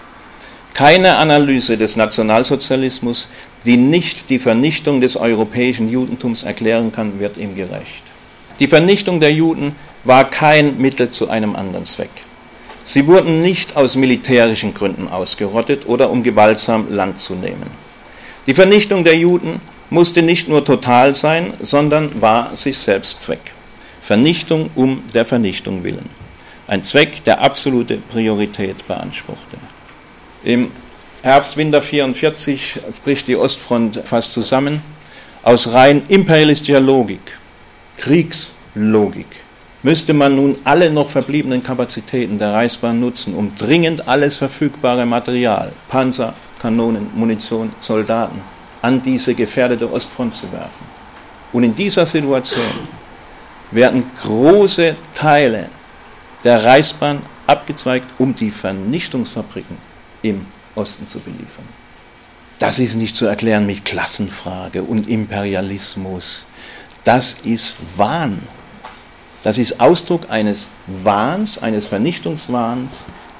Keine Analyse des Nationalsozialismus, die nicht die Vernichtung des europäischen Judentums erklären kann, wird ihm gerecht. Die Vernichtung der Juden war kein Mittel zu einem anderen Zweck. Sie wurden nicht aus militärischen Gründen ausgerottet oder um gewaltsam Land zu nehmen. Die Vernichtung der Juden musste nicht nur total sein, sondern war sich selbst Zweck. Vernichtung um der Vernichtung willen. Ein Zweck, der absolute Priorität beanspruchte. Im Herbst, Winter 44 bricht die Ostfront fast zusammen. Aus rein imperialistischer Logik, Kriegslogik, müsste man nun alle noch verbliebenen Kapazitäten der Reichsbahn nutzen, um dringend alles verfügbare Material, Panzer, Kanonen, Munition, Soldaten an diese gefährdete Ostfront zu werfen. Und in dieser Situation werden große Teile der Reichsbahn abgezweigt, um die Vernichtungsfabriken im Osten zu beliefern. Das ist nicht zu erklären mit Klassenfrage und Imperialismus. Das ist Wahn. Das ist Ausdruck eines Wahns, eines Vernichtungswahns,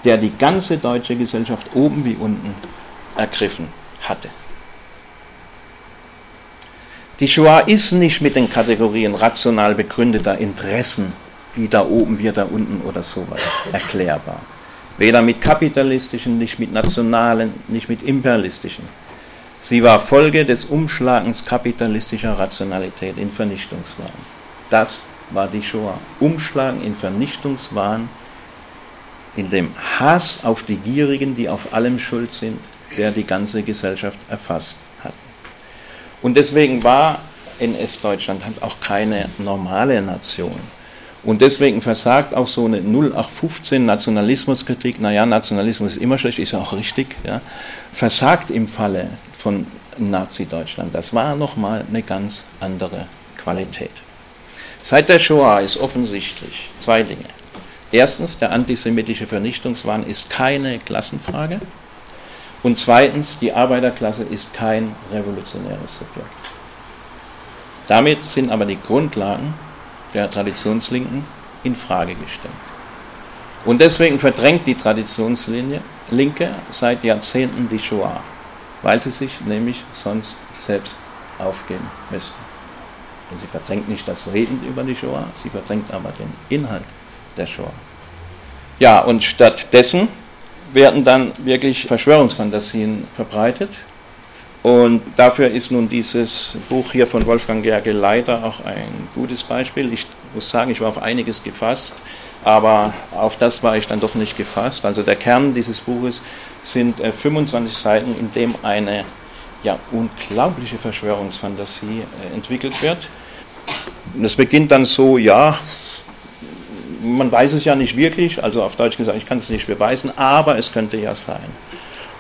der die ganze deutsche Gesellschaft oben wie unten ergriffen hatte. Die Shoah ist nicht mit den Kategorien rational begründeter Interessen, wie da oben, wie da unten oder sowas, erklärbar. Weder mit kapitalistischen, nicht mit nationalen, nicht mit imperialistischen. Sie war Folge des Umschlagens kapitalistischer Rationalität in Vernichtungswahn. Das war die Shoah. Umschlagen in Vernichtungswahn, in dem Hass auf die Gierigen, die auf allem schuld sind, der die ganze Gesellschaft erfasst hat. Und deswegen war NS-Deutschland halt auch keine normale Nation. Und deswegen versagt auch so eine 0815 Nationalismuskritik, naja, Nationalismus ist immer schlecht, ist ja auch richtig, ja, versagt im Falle von Nazi-Deutschland. Das war nochmal eine ganz andere Qualität. Seit der Shoah ist offensichtlich zwei Dinge. Erstens, der antisemitische Vernichtungswahn ist keine Klassenfrage. Und zweitens, die Arbeiterklasse ist kein revolutionäres Subjekt. Damit sind aber die Grundlagen der Traditionslinken in Frage gestellt. Und deswegen verdrängt die Traditionslinie Linke seit Jahrzehnten die Shoah, weil sie sich nämlich sonst selbst aufgeben müsste. Sie verdrängt nicht das Reden über die Shoah, sie verdrängt aber den Inhalt der Shoah. Ja, und stattdessen werden dann wirklich Verschwörungsfantasien verbreitet. Und dafür ist nun dieses Buch hier von Wolfgang Gerge leider auch ein gutes Beispiel. Ich muss sagen, ich war auf einiges gefasst, aber auf das war ich dann doch nicht gefasst. Also der Kern dieses Buches sind 25 äh, Seiten, in dem eine ja, unglaubliche Verschwörungsfantasie äh, entwickelt wird. Und es beginnt dann so, ja, man weiß es ja nicht wirklich, also auf Deutsch gesagt, ich kann es nicht beweisen, aber es könnte ja sein.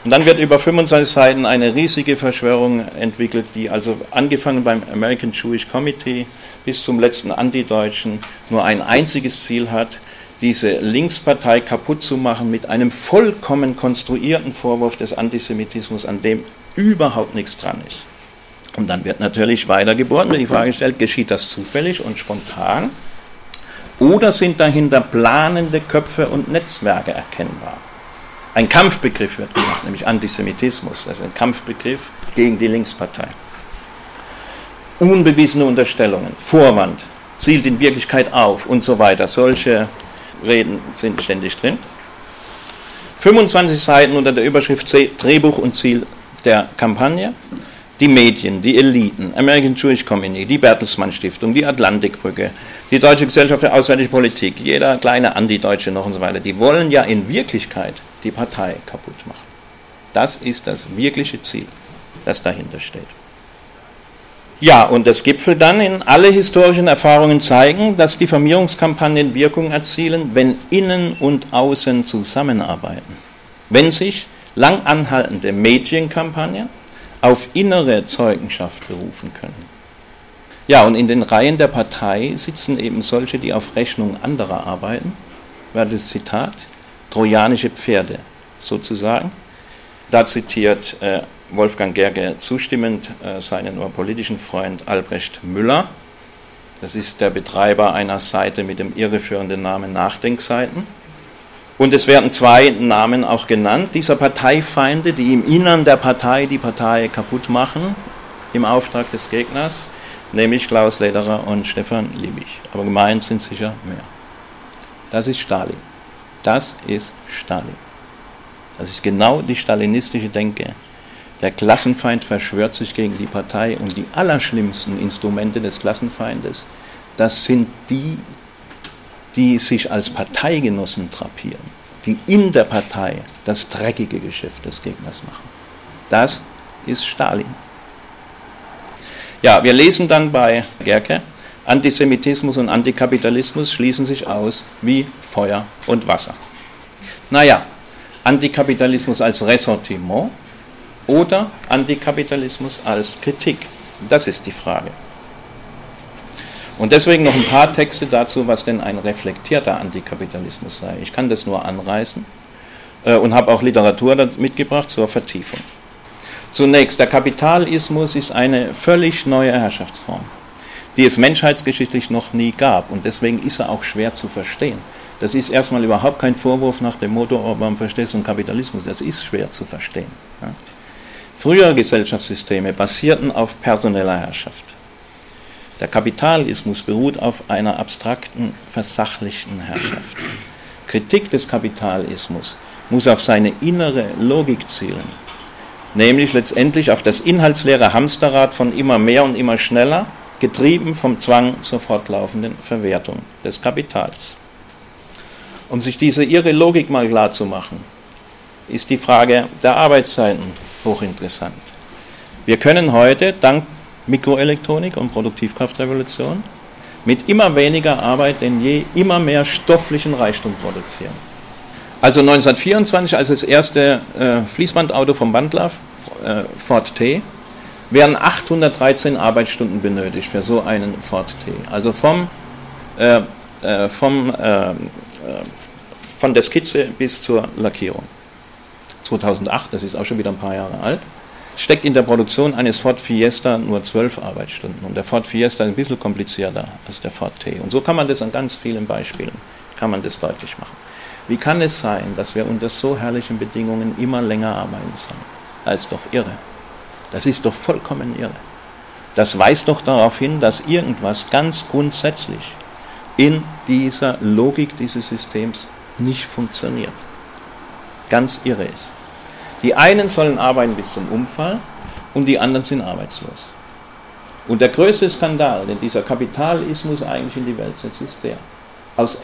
Und dann wird über 25 Seiten eine riesige Verschwörung entwickelt, die also angefangen beim American Jewish Committee bis zum letzten Antideutschen nur ein einziges Ziel hat, diese Linkspartei kaputt zu machen mit einem vollkommen konstruierten Vorwurf des Antisemitismus, an dem überhaupt nichts dran ist. Und dann wird natürlich weitergeboren, wenn die Frage stellt, geschieht das zufällig und spontan? Oder sind dahinter planende Köpfe und Netzwerke erkennbar? Ein Kampfbegriff wird gemacht, nämlich Antisemitismus, also ein Kampfbegriff gegen die Linkspartei. Unbewiesene Unterstellungen, Vorwand, zielt in Wirklichkeit auf und so weiter. Solche Reden sind ständig drin. 25 Seiten unter der Überschrift Drehbuch und Ziel der Kampagne. Die Medien, die Eliten, American Jewish Community, die Bertelsmann Stiftung, die Atlantikbrücke, die Deutsche Gesellschaft für Auswärtige Politik, jeder kleine Antideutsche noch und so weiter, die wollen ja in Wirklichkeit die Partei kaputt machen. Das ist das wirkliche Ziel, das dahinter steht. Ja, und das Gipfel dann in alle historischen Erfahrungen zeigen, dass die Vermehrungskampagnen Wirkung erzielen, wenn Innen und Außen zusammenarbeiten. Wenn sich lang anhaltende Medienkampagnen auf innere Zeugenschaft berufen können. Ja, und in den Reihen der Partei sitzen eben solche, die auf Rechnung anderer arbeiten, war das Zitat, trojanische Pferde sozusagen. Da zitiert äh, Wolfgang Gerge zustimmend äh, seinen politischen Freund Albrecht Müller. Das ist der Betreiber einer Seite mit dem irreführenden Namen Nachdenkseiten. Und es werden zwei Namen auch genannt, dieser Parteifeinde, die im Innern der Partei die Partei kaputt machen, im Auftrag des Gegners, nämlich Klaus Lederer und Stefan Liebig. Aber gemeint sind sicher mehr. Das ist Stalin. Das ist Stalin. Das ist genau die stalinistische Denke, der Klassenfeind verschwört sich gegen die Partei und die allerschlimmsten Instrumente des Klassenfeindes, das sind die, die sich als Parteigenossen trapieren, die in der Partei das dreckige Geschäft des Gegners machen. Das ist Stalin. Ja, wir lesen dann bei Gerke, Antisemitismus und Antikapitalismus schließen sich aus wie Feuer und Wasser. Naja, Antikapitalismus als Ressortiment oder Antikapitalismus als Kritik? Das ist die Frage. Und deswegen noch ein paar Texte dazu, was denn ein reflektierter Antikapitalismus sei. Ich kann das nur anreißen äh, und habe auch Literatur mitgebracht zur Vertiefung. Zunächst, der Kapitalismus ist eine völlig neue Herrschaftsform, die es menschheitsgeschichtlich noch nie gab und deswegen ist er auch schwer zu verstehen. Das ist erstmal überhaupt kein Vorwurf nach dem Motto, oh, warum verstehst du Kapitalismus? Das ist schwer zu verstehen. Ja. Frühere Gesellschaftssysteme basierten auf personeller Herrschaft. Der Kapitalismus beruht auf einer abstrakten, versachlichten Herrschaft. Kritik des Kapitalismus muss auf seine innere Logik zielen, nämlich letztendlich auf das inhaltsleere Hamsterrad von immer mehr und immer schneller, getrieben vom Zwang zur fortlaufenden Verwertung des Kapitals. Um sich diese irre Logik mal klar zu machen, ist die Frage der Arbeitszeiten hochinteressant. Wir können heute dank Mikroelektronik und Produktivkraftrevolution mit immer weniger Arbeit denn je immer mehr stofflichen Reichtum produzieren. Also 1924, als das erste äh, Fließbandauto vom Bandlauf, äh, Ford T, werden 813 Arbeitsstunden benötigt für so einen Ford T. Also vom, äh, äh vom, äh, äh, von der Skizze bis zur Lackierung. 2008, das ist auch schon wieder ein paar Jahre alt, steckt in der Produktion eines Ford Fiesta nur zwölf Arbeitsstunden. Und der Ford Fiesta ist ein bisschen komplizierter als der Ford T. Und so kann man das an ganz vielen Beispielen, kann man das deutlich machen. Wie kann es sein, dass wir unter so herrlichen Bedingungen immer länger arbeiten sollen? Das ist doch irre. Das ist doch vollkommen irre. Das weist doch darauf hin, dass irgendwas ganz grundsätzlich in dieser Logik dieses Systems nicht funktioniert. Ganz irre ist. Die einen sollen arbeiten bis zum Umfall und die anderen sind arbeitslos. Und der größte Skandal, den dieser Kapitalismus eigentlich in die Welt setzt, ist der. Aus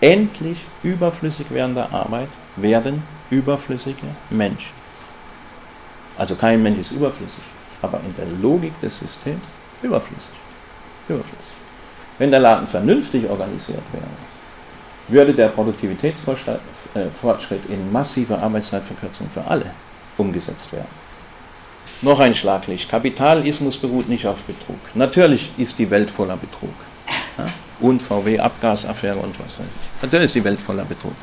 endlich, überflüssig werdender Arbeit werden überflüssige Menschen. Also kein Mensch ist überflüssig, aber in der Logik des Systems überflüssig. Überflüssig. Wenn der Laden vernünftig organisiert wäre, würde der Produktivitätsfortschritt äh, in massive Arbeitszeitverkürzung für alle umgesetzt werden. Noch ein Schlaglicht. Kapitalismus beruht nicht auf Betrug. Natürlich ist die Welt voller Betrug. Ja? Und VW-Abgasaffäre und was weiß ich. Natürlich ist die Welt voller Betrug.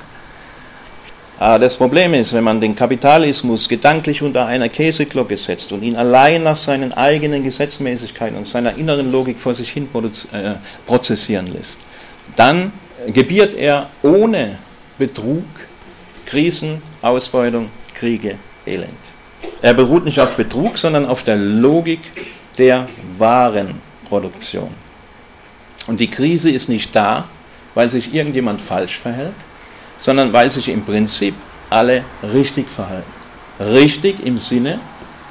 Aber das Problem ist, wenn man den Kapitalismus gedanklich unter einer Käseglocke setzt und ihn allein nach seinen eigenen Gesetzmäßigkeiten und seiner inneren Logik vor sich hin äh, prozessieren lässt, dann gebiert er ohne Betrug, Krisen, Ausbeutung, Kriege, Elend. Er beruht nicht auf Betrug, sondern auf der Logik der Warenproduktion. Und die Krise ist nicht da, weil sich irgendjemand falsch verhält, sondern weil sich im Prinzip alle richtig verhalten. Richtig im Sinne,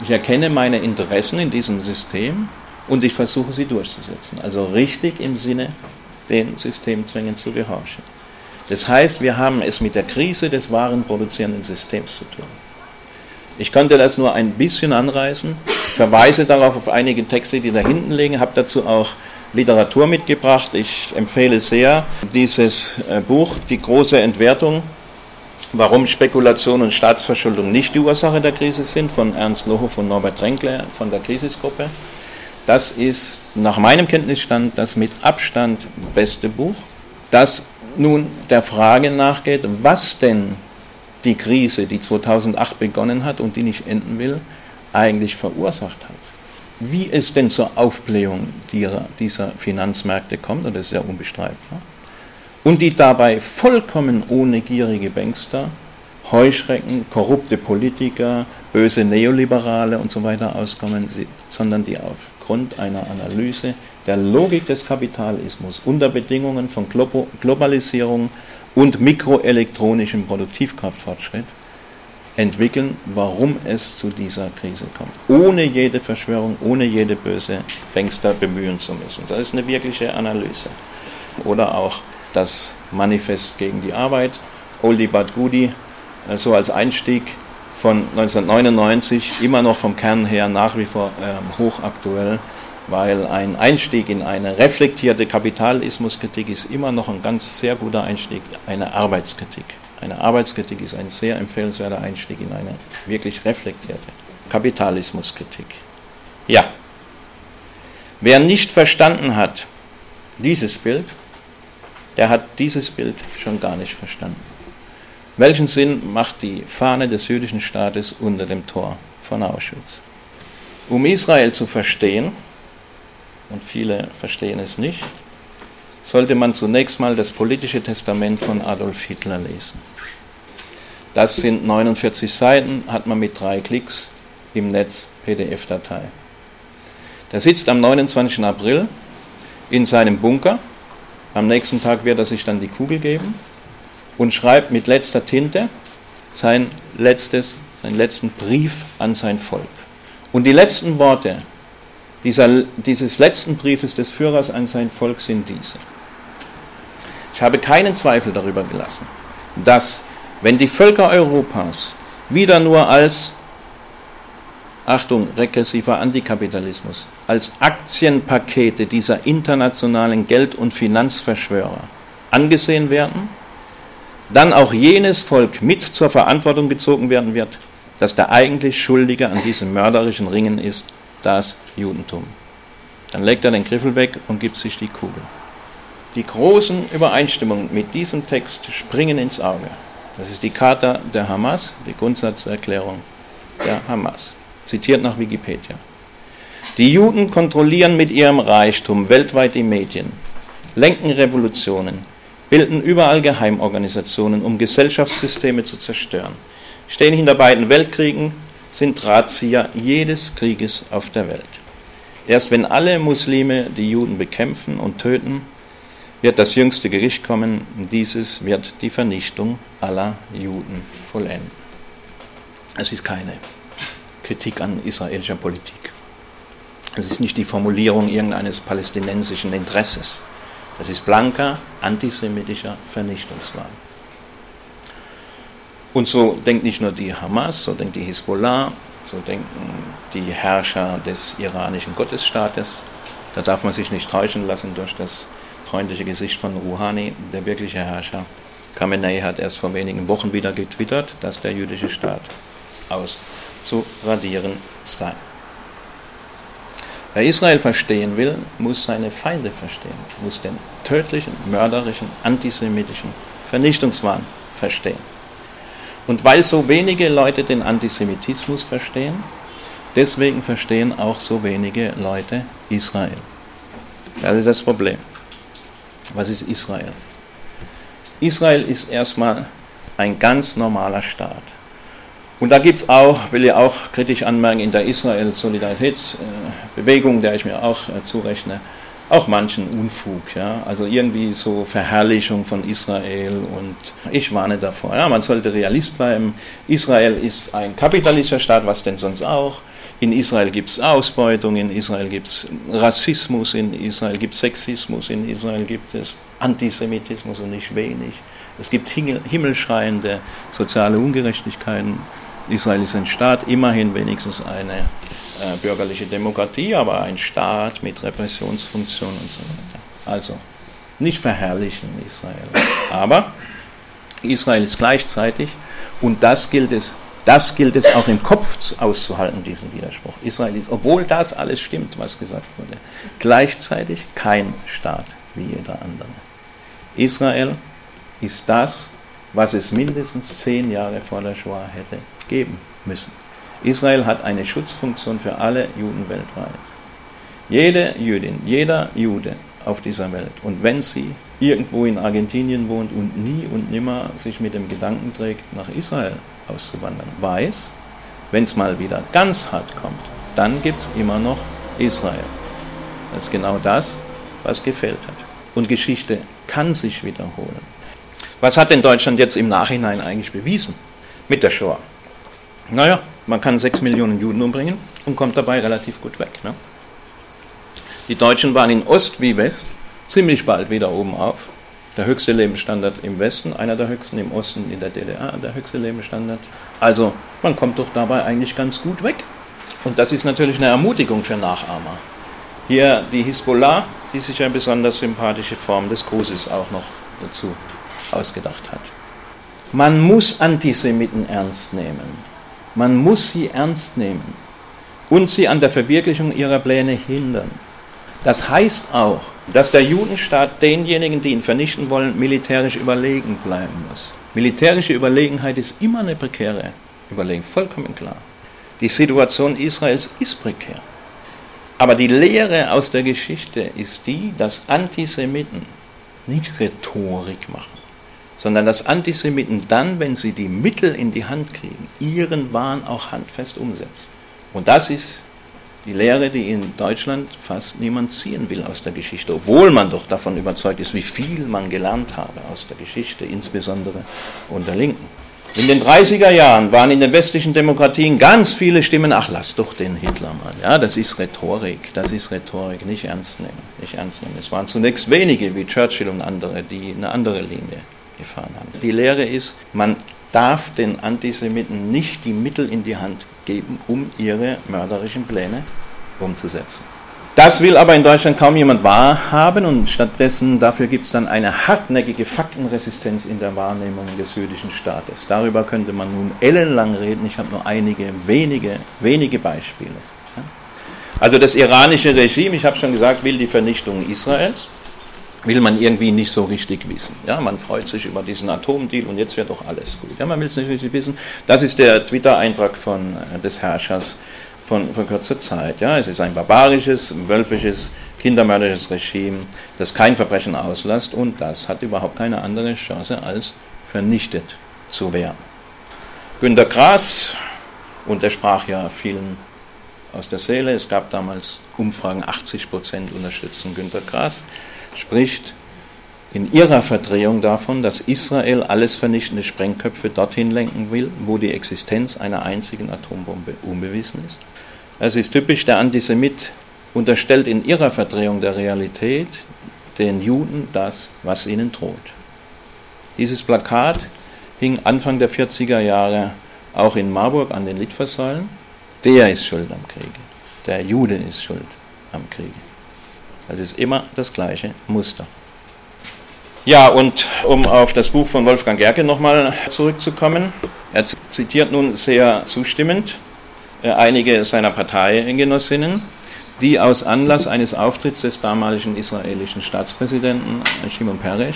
ich erkenne meine Interessen in diesem System und ich versuche sie durchzusetzen. Also richtig im Sinne, den Systemzwängen zu gehorchen. Das heißt, wir haben es mit der Krise des wahren produzierenden Systems zu tun. Ich konnte das nur ein bisschen anreißen, verweise darauf auf einige Texte, die da hinten liegen, habe dazu auch Literatur mitgebracht. Ich empfehle sehr dieses äh, Buch, Die große Entwertung, warum Spekulation und Staatsverschuldung nicht die Ursache der Krise sind, von Ernst Lohoff und Norbert Renkle von der Krisisgruppe. Das ist nach meinem Kenntnisstand das mit Abstand beste Buch, das nun der Frage nachgeht, was denn die Krise, die 2008 begonnen hat und die nicht enden will, eigentlich verursacht hat. Wie es denn zur Aufblähung dieser, Finanzmärkte kommt, und das ist ja unbestreitbar, und die dabei vollkommen ohne gierige Bankster, Heuschrecken, korrupte Politiker, böse Neoliberale und so weiter auskommen, sondern die aufgrund einer Analyse der Logik des Kapitalismus unter Bedingungen von Globalisierung und mikroelektronischem Produktivkraftfortschritt entwickeln, warum es zu dieser Krise kommt. Ohne jede Verschwörung, ohne jede böse Bankster bemühen zu müssen. Das ist eine wirkliche Analyse. Oder auch das Manifest gegen die Arbeit, Oldie but Goodie, äh, so als Einstieg von 1999, immer noch vom Kern her nach wie vor äh, hochaktuell weil ein Einstieg in eine reflektierte Kapitalismuskritik ist immer noch ein ganz sehr guter Einstieg, eine Arbeitskritik. Eine Arbeitskritik ist ein sehr empfehlenswerter Einstieg in eine wirklich reflektierte Kapitalismuskritik. Ja, wer nicht verstanden hat dieses Bild, der hat dieses Bild schon gar nicht verstanden. Welchen Sinn macht die Fahne des jüdischen Staates unter dem Tor von Auschwitz? Um Israel zu verstehen, und viele verstehen es nicht, sollte man zunächst mal das politische Testament von Adolf Hitler lesen. Das sind 49 Seiten, hat man mit drei Klicks im Netz PDF-Datei. Der sitzt am 29. April in seinem Bunker. Am nächsten Tag wird er sich dann die Kugel geben und schreibt mit letzter Tinte sein letztes, seinen letzten Brief an sein Volk. Und die letzten Worte dieser, dieses letzten Briefes des Führers an sein Volk sind diese. Ich habe keinen Zweifel darüber gelassen, dass, wenn die Völker Europas wieder nur als, Achtung, regressiver Antikapitalismus, als Aktienpakete dieser internationalen Geld- und Finanzverschwörer angesehen werden, dann auch jenes Volk mit zur Verantwortung gezogen werden wird, dass der eigentlich Schuldige an diesem mörderischen Ringen ist, das Judentum. Dann legt er den Griffel weg und gibt sich die Kugel. Die großen Übereinstimmungen mit diesem Text springen ins Auge. Das ist die Charta der Hamas, die Grundsatzerklärung der Hamas, zitiert nach Wikipedia. Die Juden kontrollieren mit ihrem Reichtum weltweit die Medien, lenken Revolutionen, bilden überall Geheimorganisationen, um Gesellschaftssysteme zu zerstören, stehen hinter beiden Weltkriegen, sind Drahtzieher jedes Krieges auf der Welt. Erst wenn alle Muslime die Juden bekämpfen und töten, wird das jüngste Gericht kommen. Dieses wird die Vernichtung aller Juden vollenden. Es ist keine Kritik an israelischer Politik. Es ist nicht die Formulierung irgendeines palästinensischen Interesses. Das ist blanker antisemitischer Vernichtungswahn. Und so denkt nicht nur die Hamas, so denkt die Hisbollah, so denken die Herrscher des iranischen Gottesstaates. Da darf man sich nicht täuschen lassen durch das freundliche Gesicht von Rouhani, der wirkliche Herrscher. Khamenei hat erst vor wenigen Wochen wieder getwittert, dass der jüdische Staat auszuradieren sei. Wer Israel verstehen will, muss seine Feinde verstehen, muss den tödlichen, mörderischen, antisemitischen Vernichtungswahn verstehen. Und weil so wenige Leute den Antisemitismus verstehen, deswegen verstehen auch so wenige Leute Israel. Das ist das Problem. Was ist Israel? Israel ist erstmal ein ganz normaler Staat. Und da gibt es auch, will ich auch kritisch anmerken, in der Israel-Solidaritätsbewegung, der ich mir auch äh, zurechne, auch manchen Unfug, ja, also irgendwie so Verherrlichung von Israel und ich warne davor, ja, man sollte Realist bleiben. Israel ist ein kapitalistischer Staat, was denn sonst auch? In Israel gibt es Ausbeutung, in Israel gibt es Rassismus, in Israel gibt es Sexismus, in Israel gibt es Antisemitismus und nicht wenig. Es gibt himmelschreiende soziale Ungerechtigkeiten. Israel ist ein Staat, immerhin wenigstens eine äh, bürgerliche Demokratie, aber ein Staat mit Repressionsfunktion und so weiter. Also nicht verherrlichen Israel. Aber Israel ist gleichzeitig, und das gilt es das gilt es auch im Kopf auszuhalten, diesen Widerspruch. Israel ist, obwohl das alles stimmt, was gesagt wurde, gleichzeitig kein Staat wie jeder andere. Israel ist das, was es mindestens zehn Jahre vor der Shoah hätte geben müssen. Israel hat eine Schutzfunktion für alle Juden weltweit. Jede Jüdin, jeder Jude auf dieser Welt, und wenn sie irgendwo in Argentinien wohnt und nie und nimmer sich mit dem Gedanken trägt, nach Israel auszuwandern, weiß, wenn es mal wieder ganz hart kommt, dann gibt es immer noch Israel. Das ist genau das, was gefehlt hat. Und Geschichte kann sich wiederholen. Was hat denn Deutschland jetzt im Nachhinein eigentlich bewiesen mit der Shoah? Naja, man kann sechs Millionen Juden umbringen und kommt dabei relativ gut weg. Ne? Die Deutschen waren in Ost wie West ziemlich bald wieder oben auf der höchste Lebensstandard im Westen, einer der höchsten im Osten, in der DDR der höchste Lebensstandard. Also man kommt doch dabei eigentlich ganz gut weg. Und das ist natürlich eine Ermutigung für Nachahmer. Hier die Hisbollah, die sich eine besonders sympathische Form des Grußes auch noch dazu ausgedacht hat. Man muss Antisemiten ernst nehmen. Man muss sie ernst nehmen und sie an der Verwirklichung ihrer Pläne hindern. Das heißt auch, dass der Judenstaat denjenigen, die ihn vernichten wollen, militärisch überlegen bleiben muss. Militärische Überlegenheit ist immer eine prekäre Überlegenheit, vollkommen klar. Die Situation Israels ist prekär. Aber die Lehre aus der Geschichte ist die, dass Antisemiten nicht Rhetorik machen, sondern dass Antisemiten dann, wenn sie die Mittel in die Hand kriegen, ihren Wahn auch handfest umsetzen. Und das ist die Lehre, die in Deutschland fast niemand ziehen will aus der Geschichte, obwohl man doch davon überzeugt ist, wie viel man gelernt habe aus der Geschichte, insbesondere unter Linken. In den 30er Jahren waren in den westlichen Demokratien ganz viele Stimmen, ach lass doch den Hitler mal, ja, das ist Rhetorik, das ist Rhetorik, nicht ernst nehmen, nicht ernst nehmen. Es waren zunächst wenige wie Churchill und andere, die eine andere Linie gefahren haben. Die Lehre ist, man darf den Antisemiten nicht die Mittel in die Hand geben, um ihre mörderischen Pläne umzusetzen. Das will aber in Deutschland kaum jemand wahrhaben und stattdessen dafür gibt es dann eine hartnäckige Faktenresistenz in der Wahrnehmung des jüdischen Staates. Darüber könnte man nun ellenlang reden. Ich habe nur einige wenige, wenige Beispiele. Also das iranische Regime, ich habe schon gesagt, will die Vernichtung Israels will man irgendwie nicht so richtig wissen. Ja, man freut sich über diesen Atomdeal und jetzt wird doch alles gut. Ja, man will es nicht richtig wissen. Das ist der Twitter-Eintrag von, äh, des Herrschers von, von kurzer Zeit. Ja, es ist ein barbarisches, wölfisches, kindermörderisches Regime, das kein Verbrechen auslässt und das hat überhaupt keine andere Chance, als vernichtet zu werden. Günter Grass, und er sprach ja vielen aus der Seele, es gab damals Umfragen, 80 Prozent unterstützen Günter Grass spricht in ihrer Verdrehung davon, dass Israel alles vernichtende Sprengköpfe dorthin lenken will, wo die Existenz einer einzigen Atombombe unbewiesen ist. Es ist typisch, der Antisemit unterstellt in ihrer Verdrehung der Realität den Juden das, was ihnen droht. Dieses Plakat hing Anfang der 40er Jahre auch in Marburg an den Litfaßsäulen. Der ist schuld am Krieg. Der Jude ist schuld am Krieg. Das ist immer das gleiche Muster. Ja, und um auf das Buch von Wolfgang Gerke nochmal zurückzukommen. Er zitiert nun sehr zustimmend äh, einige seiner Parteigenossinnen, die aus Anlass eines Auftritts des damaligen israelischen Staatspräsidenten Shimon Peres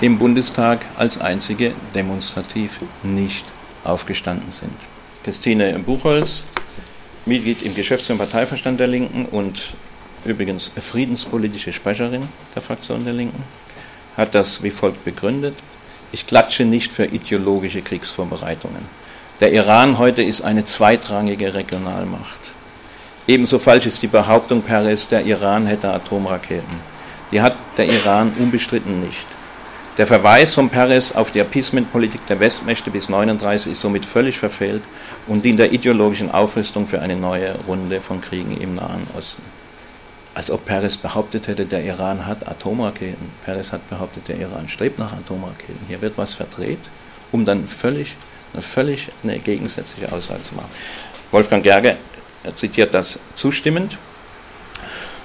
im Bundestag als einzige demonstrativ nicht aufgestanden sind. Christine Buchholz, Mitglied im Geschäfts- und Parteiverstand der Linken und übrigens friedenspolitische Sprecherin der Fraktion der Linken, hat das wie folgt begründet. Ich klatsche nicht für ideologische Kriegsvorbereitungen. Der Iran heute ist eine zweitrangige Regionalmacht. Ebenso falsch ist die Behauptung Peres, der Iran hätte Atomraketen. Die hat der Iran unbestritten nicht. Der Verweis von Peres auf die Appeasement-Politik der Westmächte bis 1939 ist somit völlig verfehlt und dient der ideologischen Aufrüstung für eine neue Runde von Kriegen im Nahen Osten. Als ob Peres behauptet hätte, der Iran hat Atomraketen. Peres hat behauptet, der Iran strebt nach Atomraketen. Hier wird was verdreht, um dann völlig, eine völlig eine gegensätzliche Aussage zu machen. Wolfgang Gerge zitiert das zustimmend.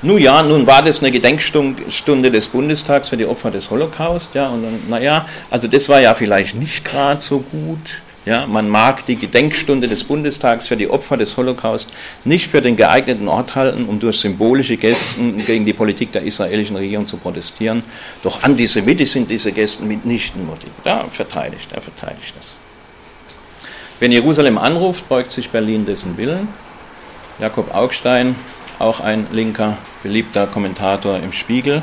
Nun ja, nun war das eine Gedenkstunde des Bundestags für die Opfer des Holocaust, ja, und dann, naja, also das war ja vielleicht nicht gerade so gut. Ja, man mag die Gedenkstunde des Bundestags für die Opfer des Holocaust nicht für den geeigneten Ort halten, um durch symbolische Gesten gegen die Politik der israelischen Regierung zu protestieren. Doch antisemitisch sind diese Gesten mitnichten motiviert. Da verteidigt, er verteidigt das. Wenn Jerusalem anruft, beugt sich Berlin dessen Willen. Jakob Augstein, auch ein linker, beliebter Kommentator im Spiegel.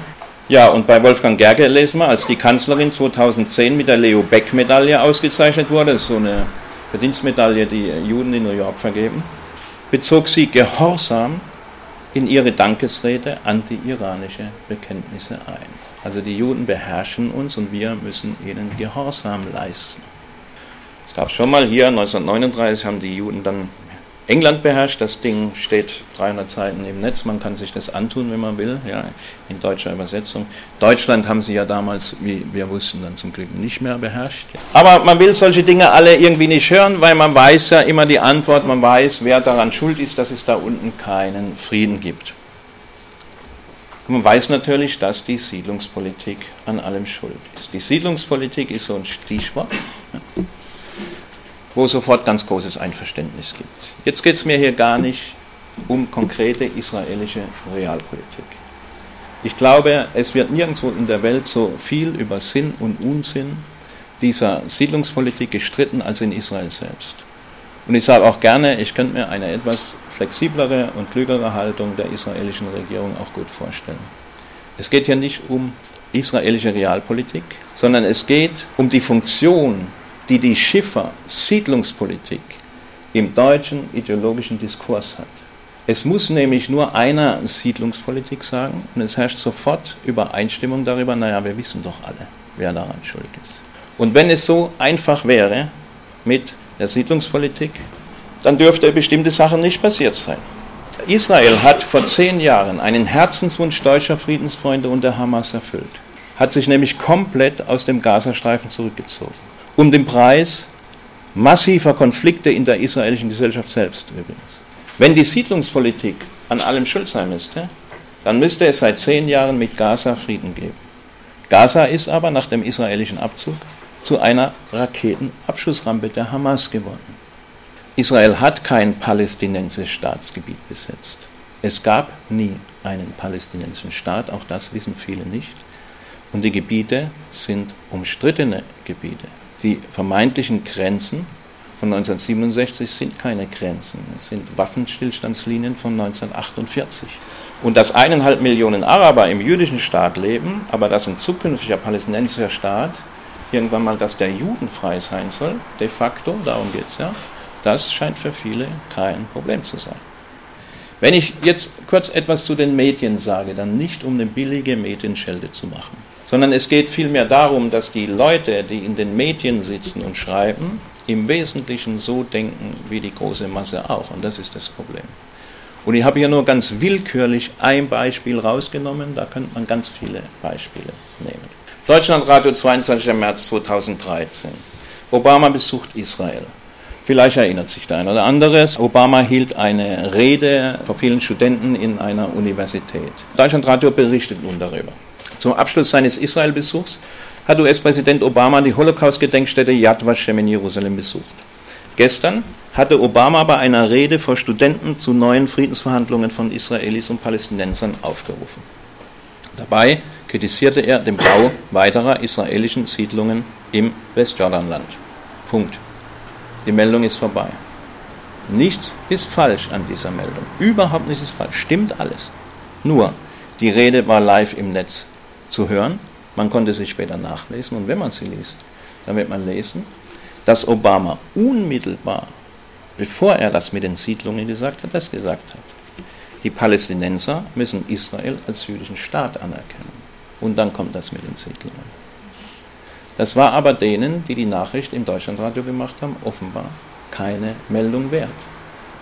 Ja, und bei Wolfgang Gerge lesen wir, als die Kanzlerin 2010 mit der Leo Beck-Medaille ausgezeichnet wurde, so eine Verdienstmedaille, die Juden in New York vergeben, bezog sie Gehorsam in ihre Dankesrede anti-iranische Bekenntnisse ein. Also die Juden beherrschen uns und wir müssen ihnen Gehorsam leisten. Es gab schon mal hier, 1939 haben die Juden dann England beherrscht, das Ding steht 300 Seiten im Netz, man kann sich das antun, wenn man will, ja, in deutscher Übersetzung. Deutschland haben sie ja damals, wie wir wussten, dann zum Glück nicht mehr beherrscht. Aber man will solche Dinge alle irgendwie nicht hören, weil man weiß ja immer die Antwort, man weiß, wer daran schuld ist, dass es da unten keinen Frieden gibt. Und man weiß natürlich, dass die Siedlungspolitik an allem schuld ist. Die Siedlungspolitik ist so ein Stichwort. Ja wo es sofort ganz großes Einverständnis gibt. Jetzt geht es mir hier gar nicht um konkrete israelische Realpolitik. Ich glaube, es wird nirgendwo in der Welt so viel über Sinn und Unsinn dieser Siedlungspolitik gestritten als in Israel selbst. Und ich sage auch gerne, ich könnte mir eine etwas flexiblere und klügere Haltung der israelischen Regierung auch gut vorstellen. Es geht hier nicht um israelische Realpolitik, sondern es geht um die Funktion die die Schiffer Siedlungspolitik im deutschen ideologischen Diskurs hat. Es muss nämlich nur einer Siedlungspolitik sagen und es herrscht sofort Übereinstimmung darüber, naja, wir wissen doch alle, wer daran schuld ist. Und wenn es so einfach wäre mit der Siedlungspolitik, dann dürfte bestimmte Sachen nicht passiert sein. Israel hat vor zehn Jahren einen Herzenswunsch deutscher Friedensfreunde und der Hamas erfüllt, hat sich nämlich komplett aus dem Gazastreifen zurückgezogen um den Preis massiver Konflikte in der israelischen Gesellschaft selbst übrigens. Wenn die Siedlungspolitik an allem schuld sein müsste, dann müsste es seit zehn Jahren mit Gaza Frieden geben. Gaza ist aber nach dem israelischen Abzug zu einer Raketenabschussrampe der Hamas geworden. Israel hat kein palästinensisches Staatsgebiet besetzt. Es gab nie einen palästinensischen Staat, auch das wissen viele nicht. Und die Gebiete sind umstrittene Gebiete. Die vermeintlichen Grenzen von 1967 sind keine Grenzen, es sind Waffenstillstandslinien von 1948. Und dass eineinhalb Millionen Araber im jüdischen Staat leben, aber dass ein zukünftiger palästinensischer Staat irgendwann mal, dass der judenfrei sein soll, de facto, darum geht es ja, das scheint für viele kein Problem zu sein. Wenn ich jetzt kurz etwas zu den Medien sage, dann nicht um eine billige Medienschelde zu machen sondern es geht vielmehr darum, dass die Leute, die in den Medien sitzen und schreiben, im Wesentlichen so denken wie die große Masse auch. Und das ist das Problem. Und ich habe hier nur ganz willkürlich ein Beispiel rausgenommen, da könnte man ganz viele Beispiele nehmen. Deutschlandradio 22. März 2013. Obama besucht Israel. Vielleicht erinnert sich der eine oder andere. Obama hielt eine Rede vor vielen Studenten in einer Universität. Deutschlandradio berichtet nun darüber. Zum Abschluss seines Israel-Besuchs hat US-Präsident Obama die Holocaust-Gedenkstätte Yad Vashem in Jerusalem besucht. Gestern hatte Obama bei einer Rede vor Studenten zu neuen Friedensverhandlungen von Israelis und Palästinensern aufgerufen. Dabei kritisierte er den Bau weiterer israelischen Siedlungen im Westjordanland. Punkt. Die Meldung ist vorbei. Nichts ist falsch an dieser Meldung. Überhaupt nichts ist falsch. Stimmt alles. Nur, die Rede war live im Netz zu hören. Man konnte sie später nachlesen und wenn man sie liest, dann wird man lesen, dass Obama unmittelbar, bevor er das mit den Siedlungen gesagt hat, das gesagt hat. die Palästinenser müssen Israel als jüdischen Staat anerkennen. Und dann kommt das mit den Siedlungen. Das war aber denen, die die Nachricht im Deutschlandradio gemacht haben, offenbar keine Meldung wert.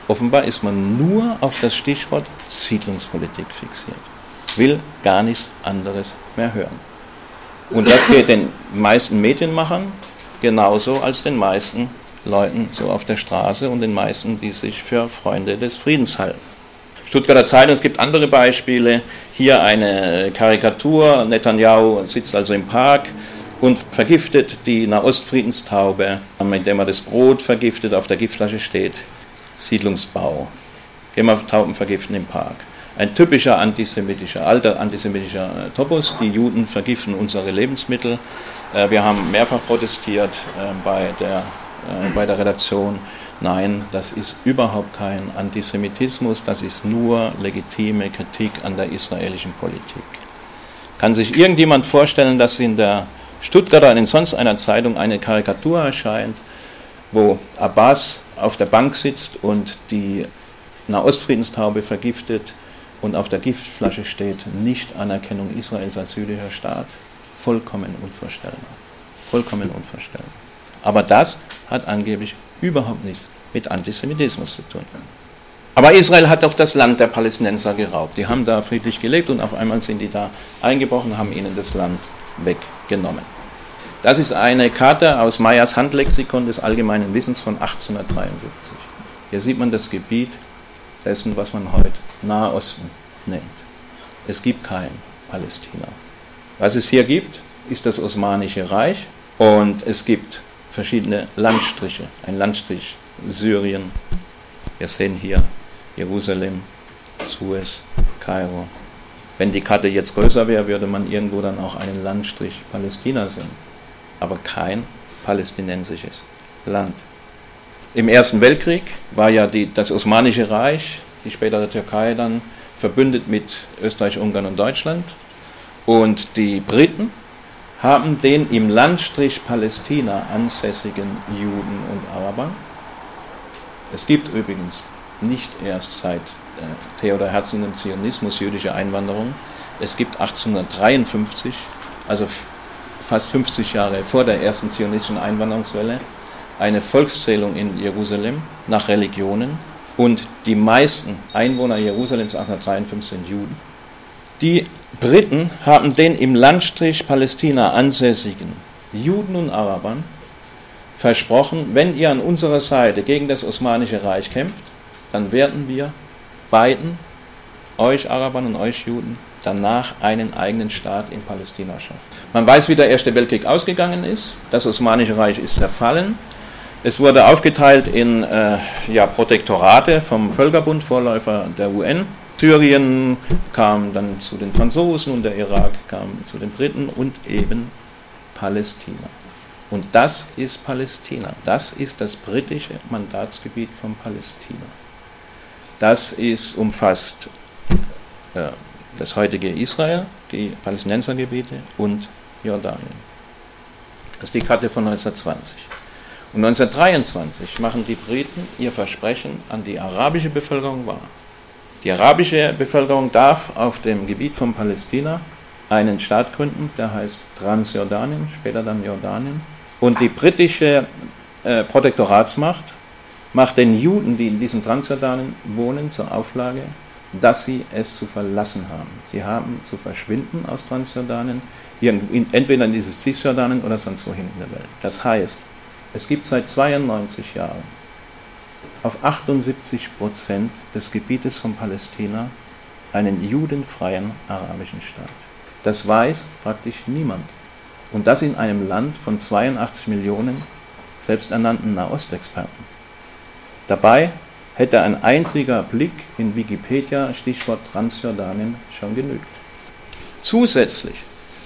Offenbar ist man nur auf das Stichwort Siedlungspolitik fixiert, will gar nichts anderes mehr hören. Und das geht den meisten Medienmachern genauso als den meisten Leuten so auf der Straße und den meisten, die sich für Freunde des Friedens halten. Stuttgarter Zeitung, es gibt andere Beispiele. Hier eine Karikatur, Netanyahu sitzt also im Park und vergiftet die Nahostfriedenstaube, der man das Brot vergiftet, auf der Giftflasche steht Siedlungsbau. Gehen wir Tauben vergiften im Park. Ein typischer antisemitischer, alter antisemitischer äh, Topos. Die Juden vergiften unsere Lebensmittel. Äh, wir haben mehrfach protestiert äh, bei der, bei der Redaktion. Nein, das ist überhaupt kein Antisemitismus, das ist nur legitime Kritik an der israelischen Politik. Kann sich irgendjemand vorstellen, dass in der Stuttgarter und in sonst einer Zeitung eine Karikatur erscheint, wo Abbas auf der Bank sitzt und die Nahostfriedenstaube vergiftet und auf der Giftflasche steht Nicht-Anerkennung Israels als jüdischer Staat? Vollkommen unvorstellbar. Vollkommen unvorstellbar. Aber das hat angeblich überhaupt nichts mit Antisemitismus zu tun. Aber Israel hat doch das Land der Palästinenser geraubt. Die haben da friedlich gelebt und auf einmal sind die da eingebrochen, haben ihnen das Land weggenommen. Das ist eine Karte aus Meyers Handlexikon des allgemeinen Wissens von 1873. Hier sieht man das Gebiet dessen, was man heute Nahe Osten nennt. Es gibt kein Palästina. Was es hier gibt, ist das Osmanische Reich und es gibt verschiedene Landstriche. Ein Landstrich Syrien, wir sehen hier Jerusalem, Suez, Kairo, wenn die Karte jetzt größer wäre, würde man irgendwo dann auch einen Landstrich Palästina sehen, aber kein palästinensisches Land. Im Ersten Weltkrieg war ja die, das Osmanische Reich, die spätere Türkei dann, verbündet mit Österreich, Ungarn und Deutschland. Und die Briten haben den im Landstrich Palästina ansässigen Juden und Arabern. Es gibt übrigens nicht erst seit äh, Theodor Herzl im Zionismus, jüdische Einwanderung. Es gibt 1853, also fast 50 Jahre vor der ersten zionistischen Einwanderungswelle, eine Volkszählung in Jerusalem nach Religionen und die meisten Einwohner Jerusalems 1853 sind Juden. Die Briten haben den im Landstrich Palästina ansässigen Juden und Arabern versprochen, wenn ihr an unserer Seite gegen das Osmanische Reich kämpft, dann werden wir beiden, euch Arabern und euch Juden, danach einen eigenen Staat in Palästina schafft. Man weiß, wie der Erste Weltkrieg ausgegangen ist. Das Osmanische Reich ist zerfallen. Es wurde aufgeteilt in äh, ja, Protektorate vom Völkerbund, Vorläufer der UN. Syrien kam dann zu den Franzosen und der Irak kam zu den Briten und eben Palästina. Und das ist Palästina. Das ist das britische Mandatsgebiet von Palästina. Das ist, umfasst äh, das heutige Israel, die Palästinensergebiete und Jordanien. Das ist die Karte von 1920. Und 1923 machen die Briten ihr Versprechen an die arabische Bevölkerung wahr. Die arabische Bevölkerung darf auf dem Gebiet von Palästina einen Staat gründen, der heißt Transjordanien, später dann Jordanien. Und die britische äh, Protektoratsmacht macht den Juden, die in diesem Transjordanien wohnen, zur Auflage, dass sie es zu verlassen haben. Sie haben zu verschwinden aus Transjordanien, entweder in dieses Cisjordanien oder sonst wohin in der Welt. Das heißt, es gibt seit 92 Jahren auf 78 Prozent des Gebietes von Palästina einen judenfreien arabischen Staat. Das weiß praktisch niemand. Und das in einem Land von 82 Millionen selbsternannten Nahostexperten. Dabei hätte ein einziger Blick in Wikipedia, Stichwort Transjordanien, schon genügt. Zusätzlich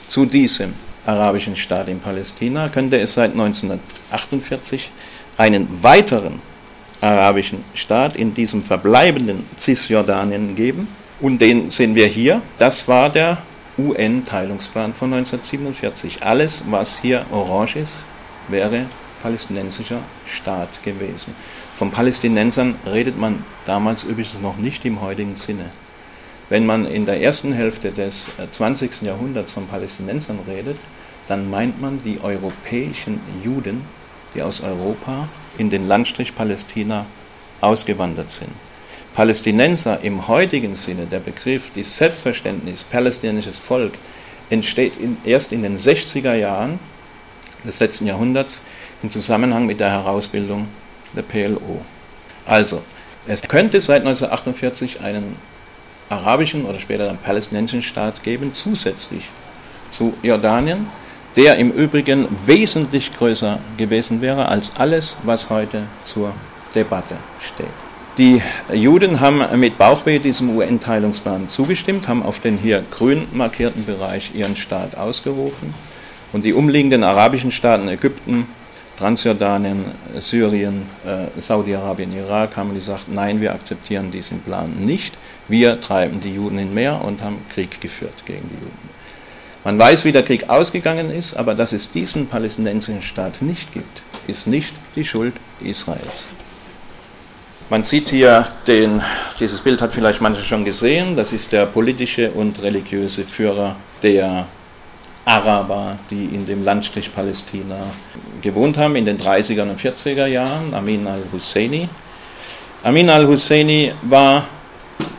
zu diesem arabischen Staat in Palästina könnte es seit 1948 einen weiteren arabischen Staat in diesem verbleibenden Cisjordanien geben. Und den sehen wir hier. Das war der UN-Teilungsplan von 1947. Alles, was hier orange ist, wäre palästinensischer Staat gewesen. Von Palästinensern redet man damals übrigens noch nicht im heutigen Sinne. Wenn man in der ersten Hälfte des 20. Äh, Jahrhunderts von Palästinensern redet, dann meint man die europäischen Juden, die aus Europa in den Landstrich Palästina ausgewandert sind. Palästinenser im heutigen Sinne, der Begriff, das Selbstverständnis, palästinensisches Volk, entsteht in, erst in den 60er Jahren des letzten Jahrhunderts im Zusammenhang mit der Herausbildung der PLO. Also, es könnte seit 1948 einen arabischen oder später einen palästinensischen Staat geben, zusätzlich zu Jordanien, der im Übrigen wesentlich größer gewesen wäre als alles, was heute zur Debatte steht. Die Juden haben mit Bauchweh diesem UN-Teilungsplan zugestimmt, haben auf den hier grün markierten Bereich ihren Staat ausgerufen und die umliegenden arabischen Staaten Ägypten, Transjordanien, Syrien, äh, Saudi-Arabien, Irak haben gesagt, nein, wir akzeptieren diesen Plan nicht. Wir treiben die Juden in Meer und haben Krieg geführt gegen die Juden. Man weiß, wie der Krieg ausgegangen ist, aber dass es diesen palästinensischen Staat nicht gibt, ist nicht die Schuld Israels. Man sieht hier den, dieses Bild hat vielleicht manche schon gesehen, das ist der politische und religiöse Führer der Araber, die in dem Landstrich Palästina gewohnt haben in den 30er und 40er Jahren, Amin al-Husseini. Amin al-Husseini war,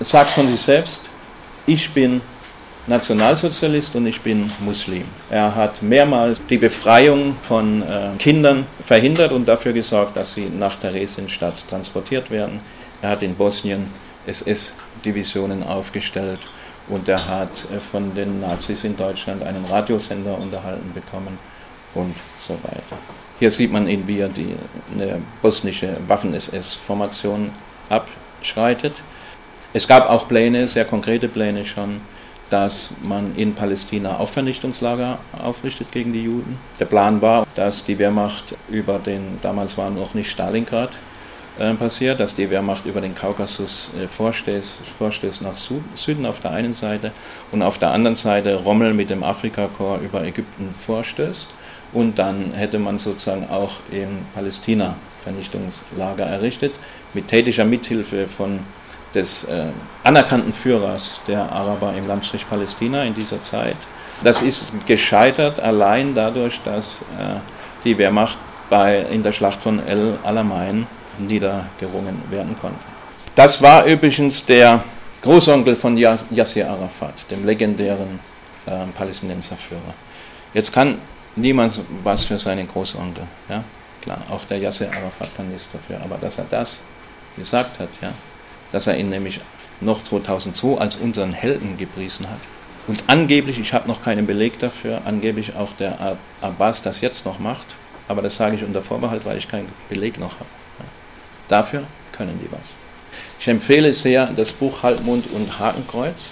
sagt von sich selbst, ich bin Nationalsozialist und ich bin Muslim. Er hat mehrmals die Befreiung von äh, Kindern verhindert und dafür gesorgt, dass sie nach Theresienstadt transportiert werden. Er hat in Bosnien SS-Divisionen aufgestellt und er hat äh, von den Nazis in Deutschland einen Radiosender unterhalten bekommen und so weiter. Hier sieht man ihn, wie er die eine bosnische Waffen-SS-Formation abschreitet. Es gab auch Pläne, sehr konkrete Pläne schon, dass man in Palästina auch Vernichtungslager aufrichtet gegen die Juden. Der Plan war, dass die Wehrmacht über den, damals war noch nicht Stalingrad passiert, dass die Wehrmacht über den Kaukasus äh, vorstößt, nach Süd, Süden auf der einen Seite und auf der anderen Seite Rommel mit dem Afrikakorps über Ägypten vorstößt. Und dann hätte man sozusagen auch in Palästina Vernichtungslager errichtet, mit tätischer Mithilfe von des äh, anerkannten Führers der Araber im Landstrich Palästina in dieser Zeit. Das ist gescheitert allein dadurch, dass äh, die Wehrmacht bei, in der Schlacht von El Alamein niedergerungen werden konnte. Das war übrigens der Großonkel von Yasser Arafat, dem legendären äh, Palästinenserführer. Jetzt kann niemand was für seinen Großonkel. Ja? Klar, auch der Yasser Arafat kann nichts dafür, aber dass er das gesagt hat, ja, dass er ihn nämlich noch 2002 als unseren Helden gepriesen hat. Und angeblich, ich habe noch keinen Beleg dafür, angeblich auch der Abbas das jetzt noch macht, aber das sage ich unter Vorbehalt, weil ich keinen Beleg noch habe. Dafür können die was. Ich empfehle sehr das Buch Halbmond und Hakenkreuz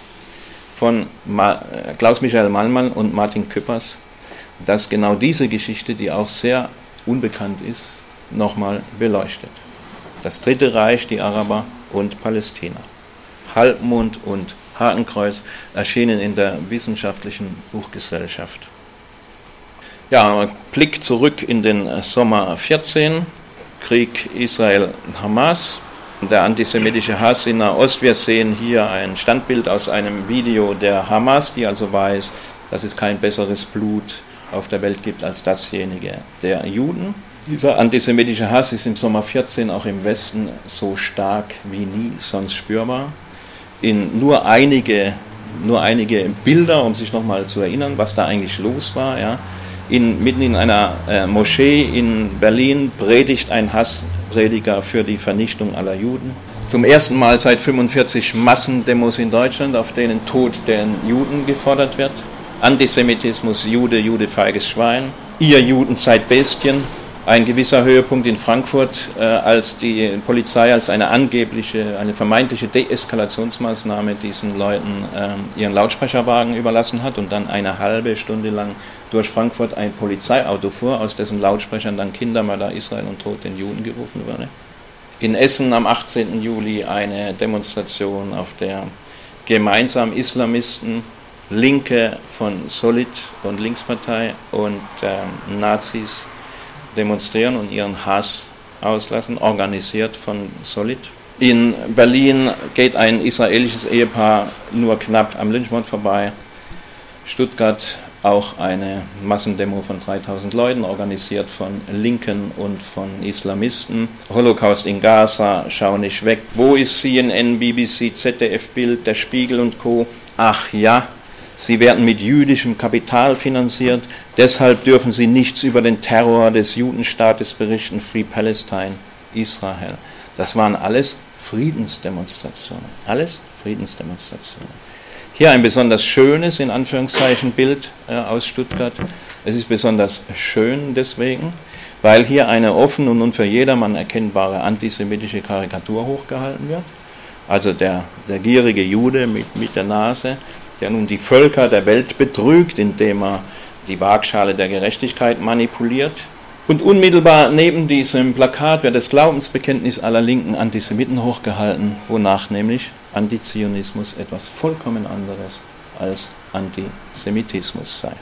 von äh, Klaus-Michael Mallmann und Martin Küppers, das genau diese Geschichte, die auch sehr unbekannt ist, nochmal beleuchtet. Das Dritte Reich, die Araber, und Palästina. Halbmond und Hakenkreuz erschienen in der Wissenschaftlichen Buchgesellschaft. Ja, Blick zurück in den Sommer 14, Krieg Israel-Hamas, der antisemitische Hass in Nahost. Wir sehen hier ein Standbild aus einem Video der Hamas, die also weiß, dass es kein besseres Blut auf der Welt gibt als dasjenige der Juden. Dieser antisemitische Hass ist im Sommer 14 auch im Westen so stark wie nie sonst spürbar. In nur einige, nur einige Bilder, um sich nochmal zu erinnern, was da eigentlich los war. Ja. In, mitten in einer äh, Moschee in Berlin predigt ein Hassprediger für die Vernichtung aller Juden. Zum ersten Mal seit 45 Massendemos in Deutschland, auf denen Tod der Juden gefordert wird. Antisemitismus, Jude, Jude, feiges Schwein. Ihr Juden seid Bestien, ein gewisser Höhepunkt in Frankfurt, äh, als die Polizei als eine angebliche, eine vermeintliche Deeskalationsmaßnahme diesen Leuten äh, ihren Lautsprecherwagen überlassen hat und dann eine halbe Stunde lang durch Frankfurt ein Polizeiauto fuhr, aus dessen Lautsprechern dann Kindermörder Israel und Tod den Juden gerufen wurde. In Essen am 18. Juli eine Demonstration, auf der gemeinsam Islamisten, Linke von Solid und Linkspartei und äh, Nazis demonstrieren und ihren Hass auslassen, organisiert von Solid. In Berlin geht ein israelisches Ehepaar nur knapp am Lynchmord vorbei. Stuttgart auch eine Massendemo von 3000 Leuten, organisiert von Linken und von Islamisten. Holocaust in Gaza, schau nicht weg. Wo ist CNN, BBC, ZDF Bild, der Spiegel und Co? Ach ja, sie werden mit jüdischem Kapital finanziert, deshalb dürfen sie nichts über den Terror des Judenstaates berichten, Free Palestine, Israel. Das waren alles Friedensdemonstrationen. Alles Friedensdemonstrationen. Hier ein besonders schönes, in Anführungszeichen, Bild äh, aus Stuttgart. Es ist besonders schön deswegen, weil hier eine offen und nun für jedermann erkennbare antisemitische Karikatur hochgehalten wird. Also der, der gierige Jude mit, mit der Nase, der nun die Völker der Welt betrügt, indem er die Waagschale der Gerechtigkeit manipuliert. Und unmittelbar neben diesem Plakat wird das Glaubensbekenntnis aller linken Antisemiten hochgehalten, wonach nämlich Antizionismus etwas vollkommen anderes als Antisemitismus sei.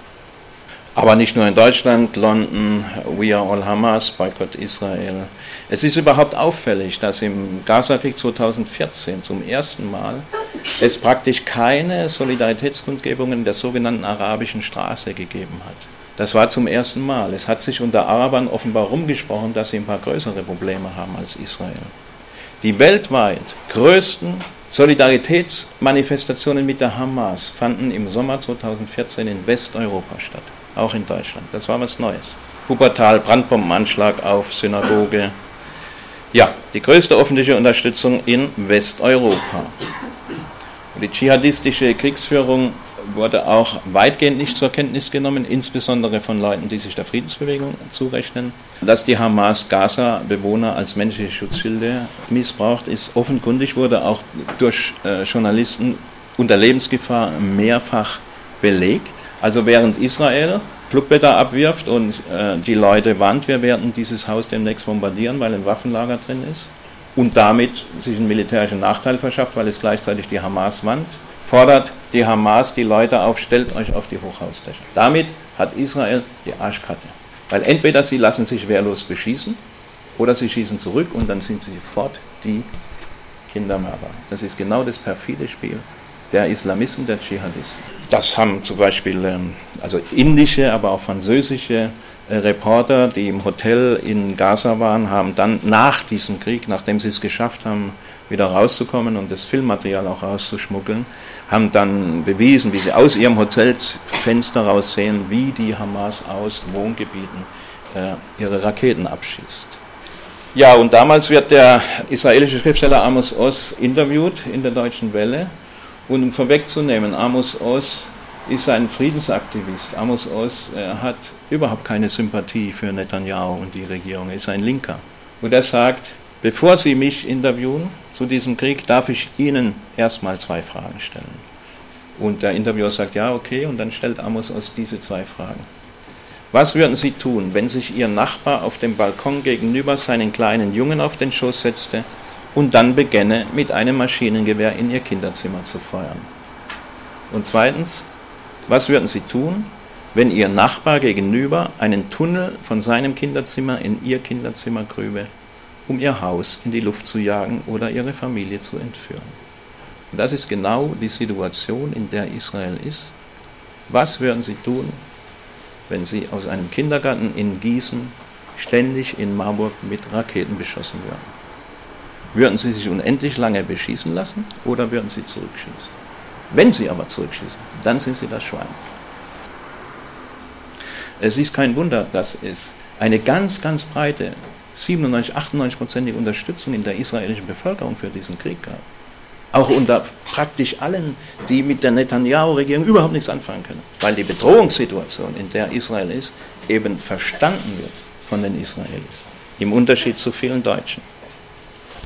Aber nicht nur in Deutschland, London, We Are All Hamas, Boycott Israel. Es ist überhaupt auffällig, dass im Gazakrieg 2014 zum ersten Mal es praktisch keine Solidaritätskundgebungen der sogenannten arabischen Straße gegeben hat. Das war zum ersten Mal. Es hat sich unter Arabern offenbar rumgesprochen, dass sie ein paar größere Probleme haben als Israel. Die weltweit größten Solidaritätsmanifestationen mit der Hamas fanden im Sommer 2014 in Westeuropa statt, auch in Deutschland. Das war was Neues. Wuppertal, Brandbombenanschlag auf Synagoge. Ja, die größte öffentliche Unterstützung in Westeuropa. Die dschihadistische Kriegsführung wurde auch weitgehend nicht zur Kenntnis genommen, insbesondere von Leuten, die sich der Friedensbewegung zurechnen. Dass die Hamas Gaza-Bewohner als menschliche Schutzschilde missbraucht, ist offenkundig, wurde auch durch äh, Journalisten unter Lebensgefahr mehrfach belegt. Also während Israel Flugblätter abwirft und äh, die Leute warnt, wir werden dieses Haus demnächst bombardieren, weil ein Waffenlager drin ist und damit sich einen militärischen Nachteil verschafft, weil es gleichzeitig die Hamas warnt, fordert die Hamas die Leute auf, stellt euch auf die Hochhausdächer. Damit hat Israel die Arschkarte. Weil entweder sie lassen sich wehrlos beschießen oder sie schießen zurück und dann sind sie sofort die Kindermörder. Das ist genau das perfide Spiel der Islamisten, der Dschihadisten. Das haben zum Beispiel ähm, also indische, aber auch französische äh, Reporter, die im Hotel in Gaza waren, haben dann nach diesem Krieg, nachdem sie es geschafft haben, wieder rauszukommen und das Filmmaterial auch rauszuschmuggeln, haben dann bewiesen, wie sie aus ihrem Hotelfenster raus sehen, wie die Hamas aus Wohngebieten äh, ihre Raketen abschießt. Ja, und damals wird der israelische Schriftsteller Amos Oz interviewt in der Deutschen Welle. Und um vorwegzunehmen, Amos Oz ist ein Friedensaktivist. Amos Oz äh, hat überhaupt keine Sympathie für Netanyahu und die Regierung. Er ist ein Linker. Und er sagt, bevor Sie mich interviewen zu diesem Krieg, darf ich Ihnen erstmal zwei Fragen stellen. Und der Interviewer sagt, ja, okay, und dann stellt Amos Oz diese zwei Fragen. Was würden Sie tun, wenn sich Ihr Nachbar auf dem Balkon gegenüber seinen kleinen Jungen auf den Schoß setzte und dann begänne, mit einem Maschinengewehr in Ihr Kinderzimmer zu feuern? Und zweitens, was würden Sie tun, wenn Ihr Nachbar gegenüber einen Tunnel von seinem Kinderzimmer in Ihr Kinderzimmer grübe, um Ihr Haus in die Luft zu jagen oder Ihre Familie zu entführen? Und das ist genau die Situation, in der Israel ist. Was würden Sie tun, wenn Sie aus einem Kindergarten in Gießen ständig in Marburg mit Raketen beschossen würden? Würden Sie sich unendlich lange beschießen lassen oder würden Sie zurückschießen? Wenn Sie aber zurückschießen, dann sind Sie das Schwein. Es ist kein Wunder, dass es eine ganz, ganz breite, 97, 98-prozentige Unterstützung in der israelischen Bevölkerung für diesen Krieg gab. Auch unter praktisch allen, die mit der Netanyahu-Regierung überhaupt nichts anfangen können. Weil die Bedrohungssituation, in der Israel ist, eben verstanden wird von den Israelis. Im Unterschied zu vielen Deutschen.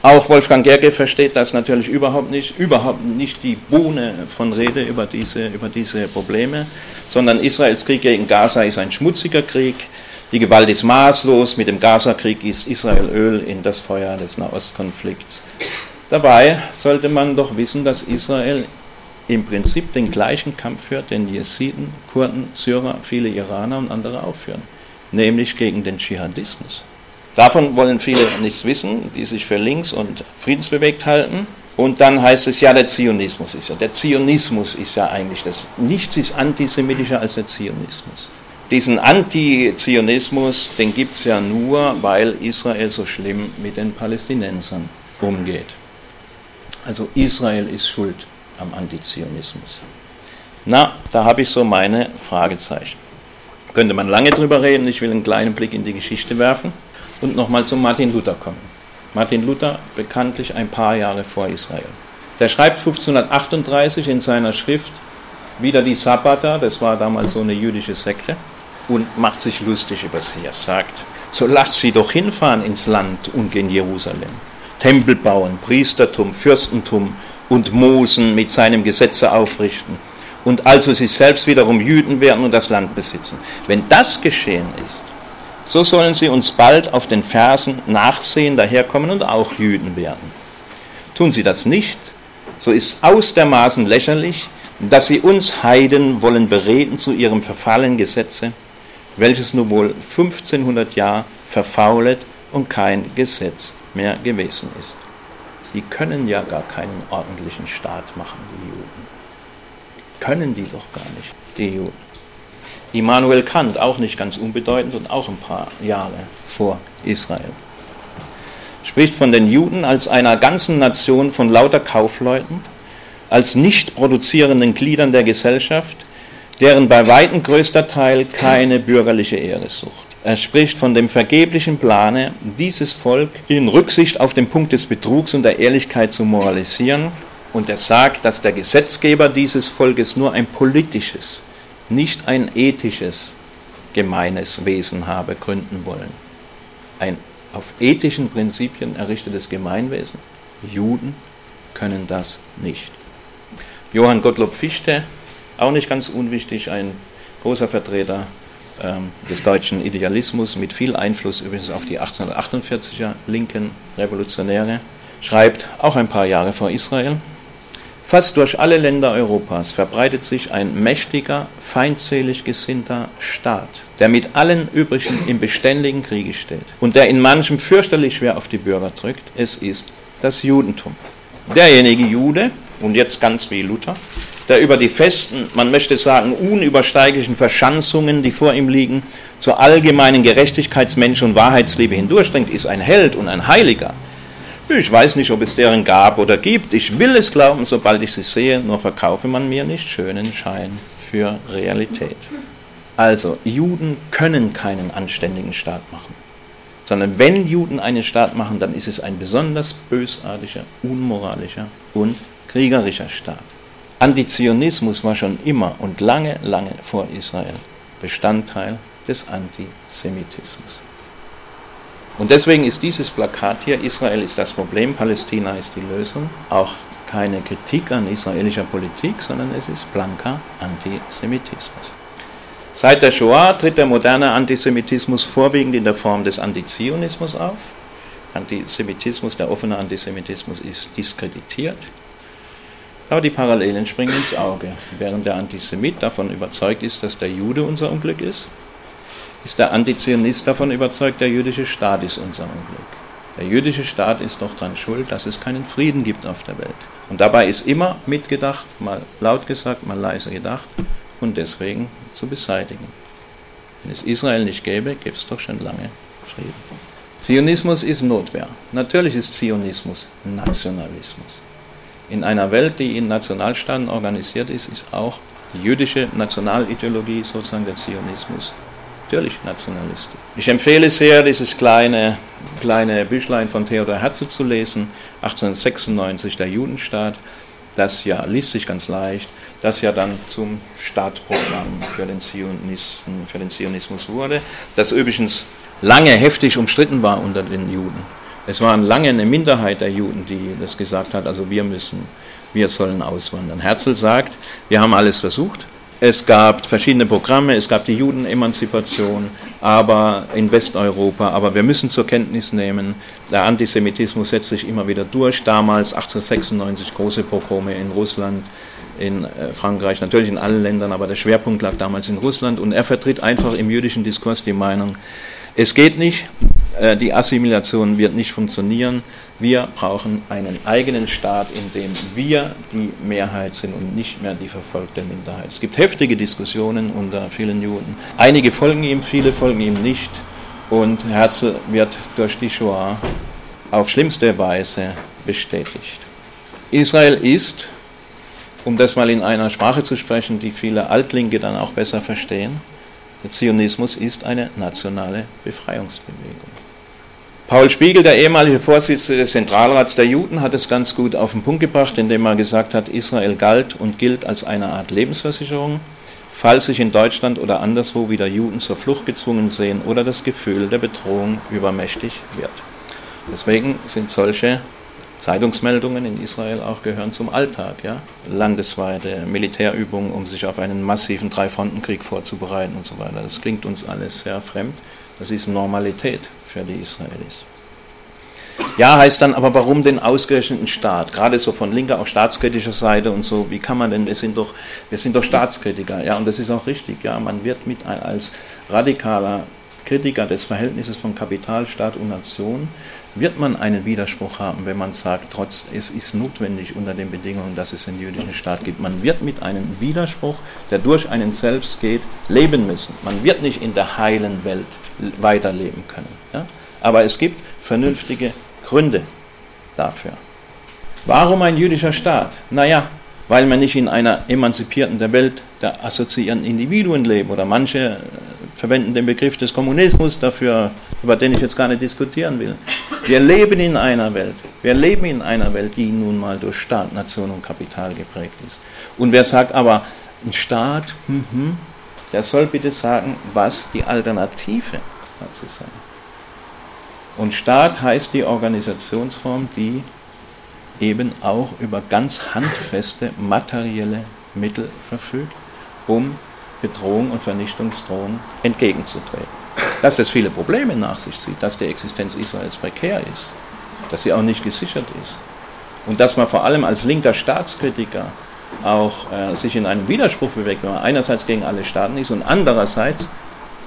Auch Wolfgang Gerge versteht das natürlich überhaupt nicht, überhaupt nicht die Bohne von Rede über diese, über diese Probleme, sondern Israels Krieg gegen Gaza ist ein schmutziger Krieg. Die Gewalt ist maßlos. Mit dem Gaza-Krieg ist Israel Öl in das Feuer des Nahostkonflikts. Dabei sollte man doch wissen, dass Israel im Prinzip den gleichen Kampf führt, den Jesiden, Kurden, Syrer, viele Iraner und andere auch führen, nämlich gegen den Dschihadismus. Davon wollen viele nichts wissen, die sich für links und friedensbewegt halten. Und dann heißt es ja, der Zionismus ist ja. Der Zionismus ist ja eigentlich das. Nichts ist antisemitischer als der Zionismus. Diesen Antizionismus, den gibt es ja nur, weil Israel so schlimm mit den Palästinensern umgeht. Also Israel ist schuld am Antizionismus. Na, da habe ich so meine Fragezeichen. Könnte man lange drüber reden, ich will einen kleinen Blick in die Geschichte werfen und nochmal zu Martin Luther kommen. Martin Luther bekanntlich ein paar Jahre vor Israel. Der schreibt 1538 in seiner Schrift wieder die Sabbater, das war damals so eine jüdische Sekte, und macht sich lustig über sie. Er sagt, so lasst sie doch hinfahren ins Land und in Jerusalem. Tempel bauen, Priestertum, Fürstentum und Mosen mit seinem Gesetze aufrichten. Und also sie selbst wiederum Jüden werden und das Land besitzen. Wenn das geschehen ist, so sollen sie uns bald auf den Fersen nachsehen, daherkommen und auch Jüden werden. Tun sie das nicht, so ist aus der Maßen lächerlich, dass sie uns Heiden wollen bereden zu ihrem verfallenen Gesetze, welches nun wohl 1500 Jahre verfaulet und kein Gesetz mehr gewesen ist. Die können ja gar keinen ordentlichen Staat machen, die Juden. Können die doch gar nicht, die Juden. Immanuel Kant, auch nicht ganz unbedeutend und auch ein paar Jahre vor Israel, spricht von den Juden als einer ganzen Nation von lauter Kaufleuten, als nicht produzierenden Gliedern der Gesellschaft, deren bei weitem größter Teil keine bürgerliche Ehre sucht. Er spricht von dem vergeblichen Plane, dieses Volk in Rücksicht auf den Punkt des Betrugs und der Ehrlichkeit zu moralisieren. Und er sagt, dass der Gesetzgeber dieses Volkes nur ein politisches, nicht ein ethisches, gemeines Wesen habe gründen wollen. Ein auf ethischen Prinzipien errichtetes Gemeinwesen. Juden können das nicht. Johann Gottlob Fichte, auch nicht ganz unwichtig, ein großer Vertreter ähm, des deutschen Idealismus mit viel Einfluss übrigens auf die 1848er linken Revolutionäre, schreibt auch ein paar Jahre vor Israel, Fast durch alle Länder Europas verbreitet sich ein mächtiger, feindselig gesinnter Staat, der mit allen übrigen im beständigen Kriege steht und der in manchem fürchterlich schwer auf die Bürger drückt. Es ist das Judentum. Derjenige Jude, und jetzt ganz wie Luther, der über die festen, man möchte sagen, unübersteiglichen Verschanzungen, die vor ihm liegen, zur allgemeinen Gerechtigkeitsmensch und Wahrheitsliebe hindurchdringt, ist ein Held und ein Heiliger. Ich weiß nicht, ob es deren gab oder gibt. Ich will es glauben, sobald ich sie sehe, nur verkaufe man mir nicht schönen Schein für Realität. Also, Juden können keinen anständigen Staat machen. Sondern wenn Juden einen Staat machen, dann ist es ein besonders bösartiger, unmoralischer und kriegerischer Staat. Antizionismus war schon immer und lange, lange vor Israel Bestandteil des Antisemitismus. Und deswegen ist dieses Plakat hier, Israel ist das Problem, Palästina ist die Lösung, auch keine Kritik an israelischer Politik, sondern es ist blanker Antisemitismus. Seit der Shoah tritt der moderne Antisemitismus vorwiegend in der Form des Antizionismus auf. Antisemitismus, der offene Antisemitismus ist diskreditiert. Aber die Parallelen springen ins Auge. Während der Antisemit davon überzeugt ist, dass der Jude unser Unglück ist, ist der Antizionist davon überzeugt, der jüdische Staat ist unser Unglück. Der jüdische Staat ist doch daran schuld, dass es keinen Frieden gibt auf der Welt. Und dabei ist immer mitgedacht, mal laut gesagt, mal leise gedacht und deswegen zu beseitigen. Wenn es Israel nicht gäbe, gäbe es doch schon lange Frieden. Zionismus ist Notwehr. Natürlich ist Zionismus Nationalismus. In einer Welt, die in Nationalstaaten organisiert ist, ist auch die jüdische Nationalideologie sozusagen der Zionismus natürlich nationalistisch. Ich empfehle sehr, dieses kleine, kleine Büchlein von Theodor Herzl zu lesen, 1896, der Judenstaat. Das ja liest sich ganz leicht, das ja dann zum Startprogramm für den, Zionisten, für den Zionismus wurde, das übrigens lange heftig umstritten war unter den Juden. Es war lange eine Minderheit der Juden, die das gesagt hat, also wir müssen, wir sollen auswandern. Herzl sagt, wir haben alles versucht, es gab verschiedene Programme, es gab die Judenemanzipation, aber in Westeuropa. Aber wir müssen zur Kenntnis nehmen, der Antisemitismus setzt sich immer wieder durch. Damals 1896 große Pogrome in Russland, in äh, Frankreich, natürlich in allen Ländern, aber der Schwerpunkt lag damals in Russland. Und er vertritt einfach im jüdischen Diskurs die Meinung, es geht nicht, äh, die Assimilation wird nicht funktionieren. Wir brauchen einen eigenen Staat, in dem wir die Mehrheit sind und nicht mehr die verfolgte Minderheit. Es gibt heftige Diskussionen unter vielen Juden. Einige folgen ihm, viele folgen ihm nicht. Und Herzl wird durch die Shoah auf schlimmste Weise bestätigt. Israel ist, um das mal in einer Sprache zu sprechen, die viele Altlinke dann auch besser verstehen, der Zionismus ist eine nationale Befreiungsbewegung. Paul Spiegel, der ehemalige Vorsitzende des Zentralrats der Juden, hat es ganz gut auf den Punkt gebracht, indem er gesagt hat, Israel galt und gilt als eine Art Lebensversicherung, falls sich in Deutschland oder anderswo wieder Juden zur Flucht gezwungen sehen oder das Gefühl der Bedrohung übermächtig wird. Deswegen sind solche Zeitungsmeldungen in Israel auch gehören zum Alltag, ja? landesweite Militärübungen, um sich auf einen massiven Dreifrontenkrieg vorzubereiten und so weiter. Das klingt uns alles sehr fremd. Das ist Normalität für die Israelis. Ja, heißt dann, aber warum den ausgerechneten Staat? Gerade so von linker, auch staatskritischer Seite und so, wie kann man denn, wir sind doch, wir sind doch Staatskritiker, ja, und das ist auch richtig, ja, man wird mit als radikaler Kritiker des Verhältnisses von Kapital, Staat und Nation, wird man einen Widerspruch haben, wenn man sagt, trotz, es ist notwendig unter den Bedingungen, dass es einen jüdischen Staat gibt. Man wird mit einem Widerspruch, der durch einen selbst geht, leben müssen. Man wird nicht in der heilen Welt weiterleben können. Ja? Aber es gibt vernünftige Gründe dafür. Warum ein jüdischer Staat? Naja, weil man nicht in einer emanzipierten Welt der assoziierten Individuen lebt. Oder manche äh, verwenden den Begriff des Kommunismus dafür, über den ich jetzt gar nicht diskutieren will. Wir leben in einer Welt. Wir leben in einer Welt, die nun mal durch Staat, Nation und Kapital geprägt ist. Und wer sagt aber, ein Staat, hm, der soll bitte sagen, was die Alternative dazu sein. Und Staat heißt die Organisationsform, die eben auch über ganz handfeste materielle Mittel verfügt, um Bedrohung und Vernichtungsdrohungen entgegenzutreten. Dass das viele Probleme nach sich zieht, dass die Existenz Israels prekär ist, dass sie auch nicht gesichert ist und dass man vor allem als linker Staatskritiker auch äh, sich in einem Widerspruch bewegt, wenn man einerseits gegen alle Staaten ist und andererseits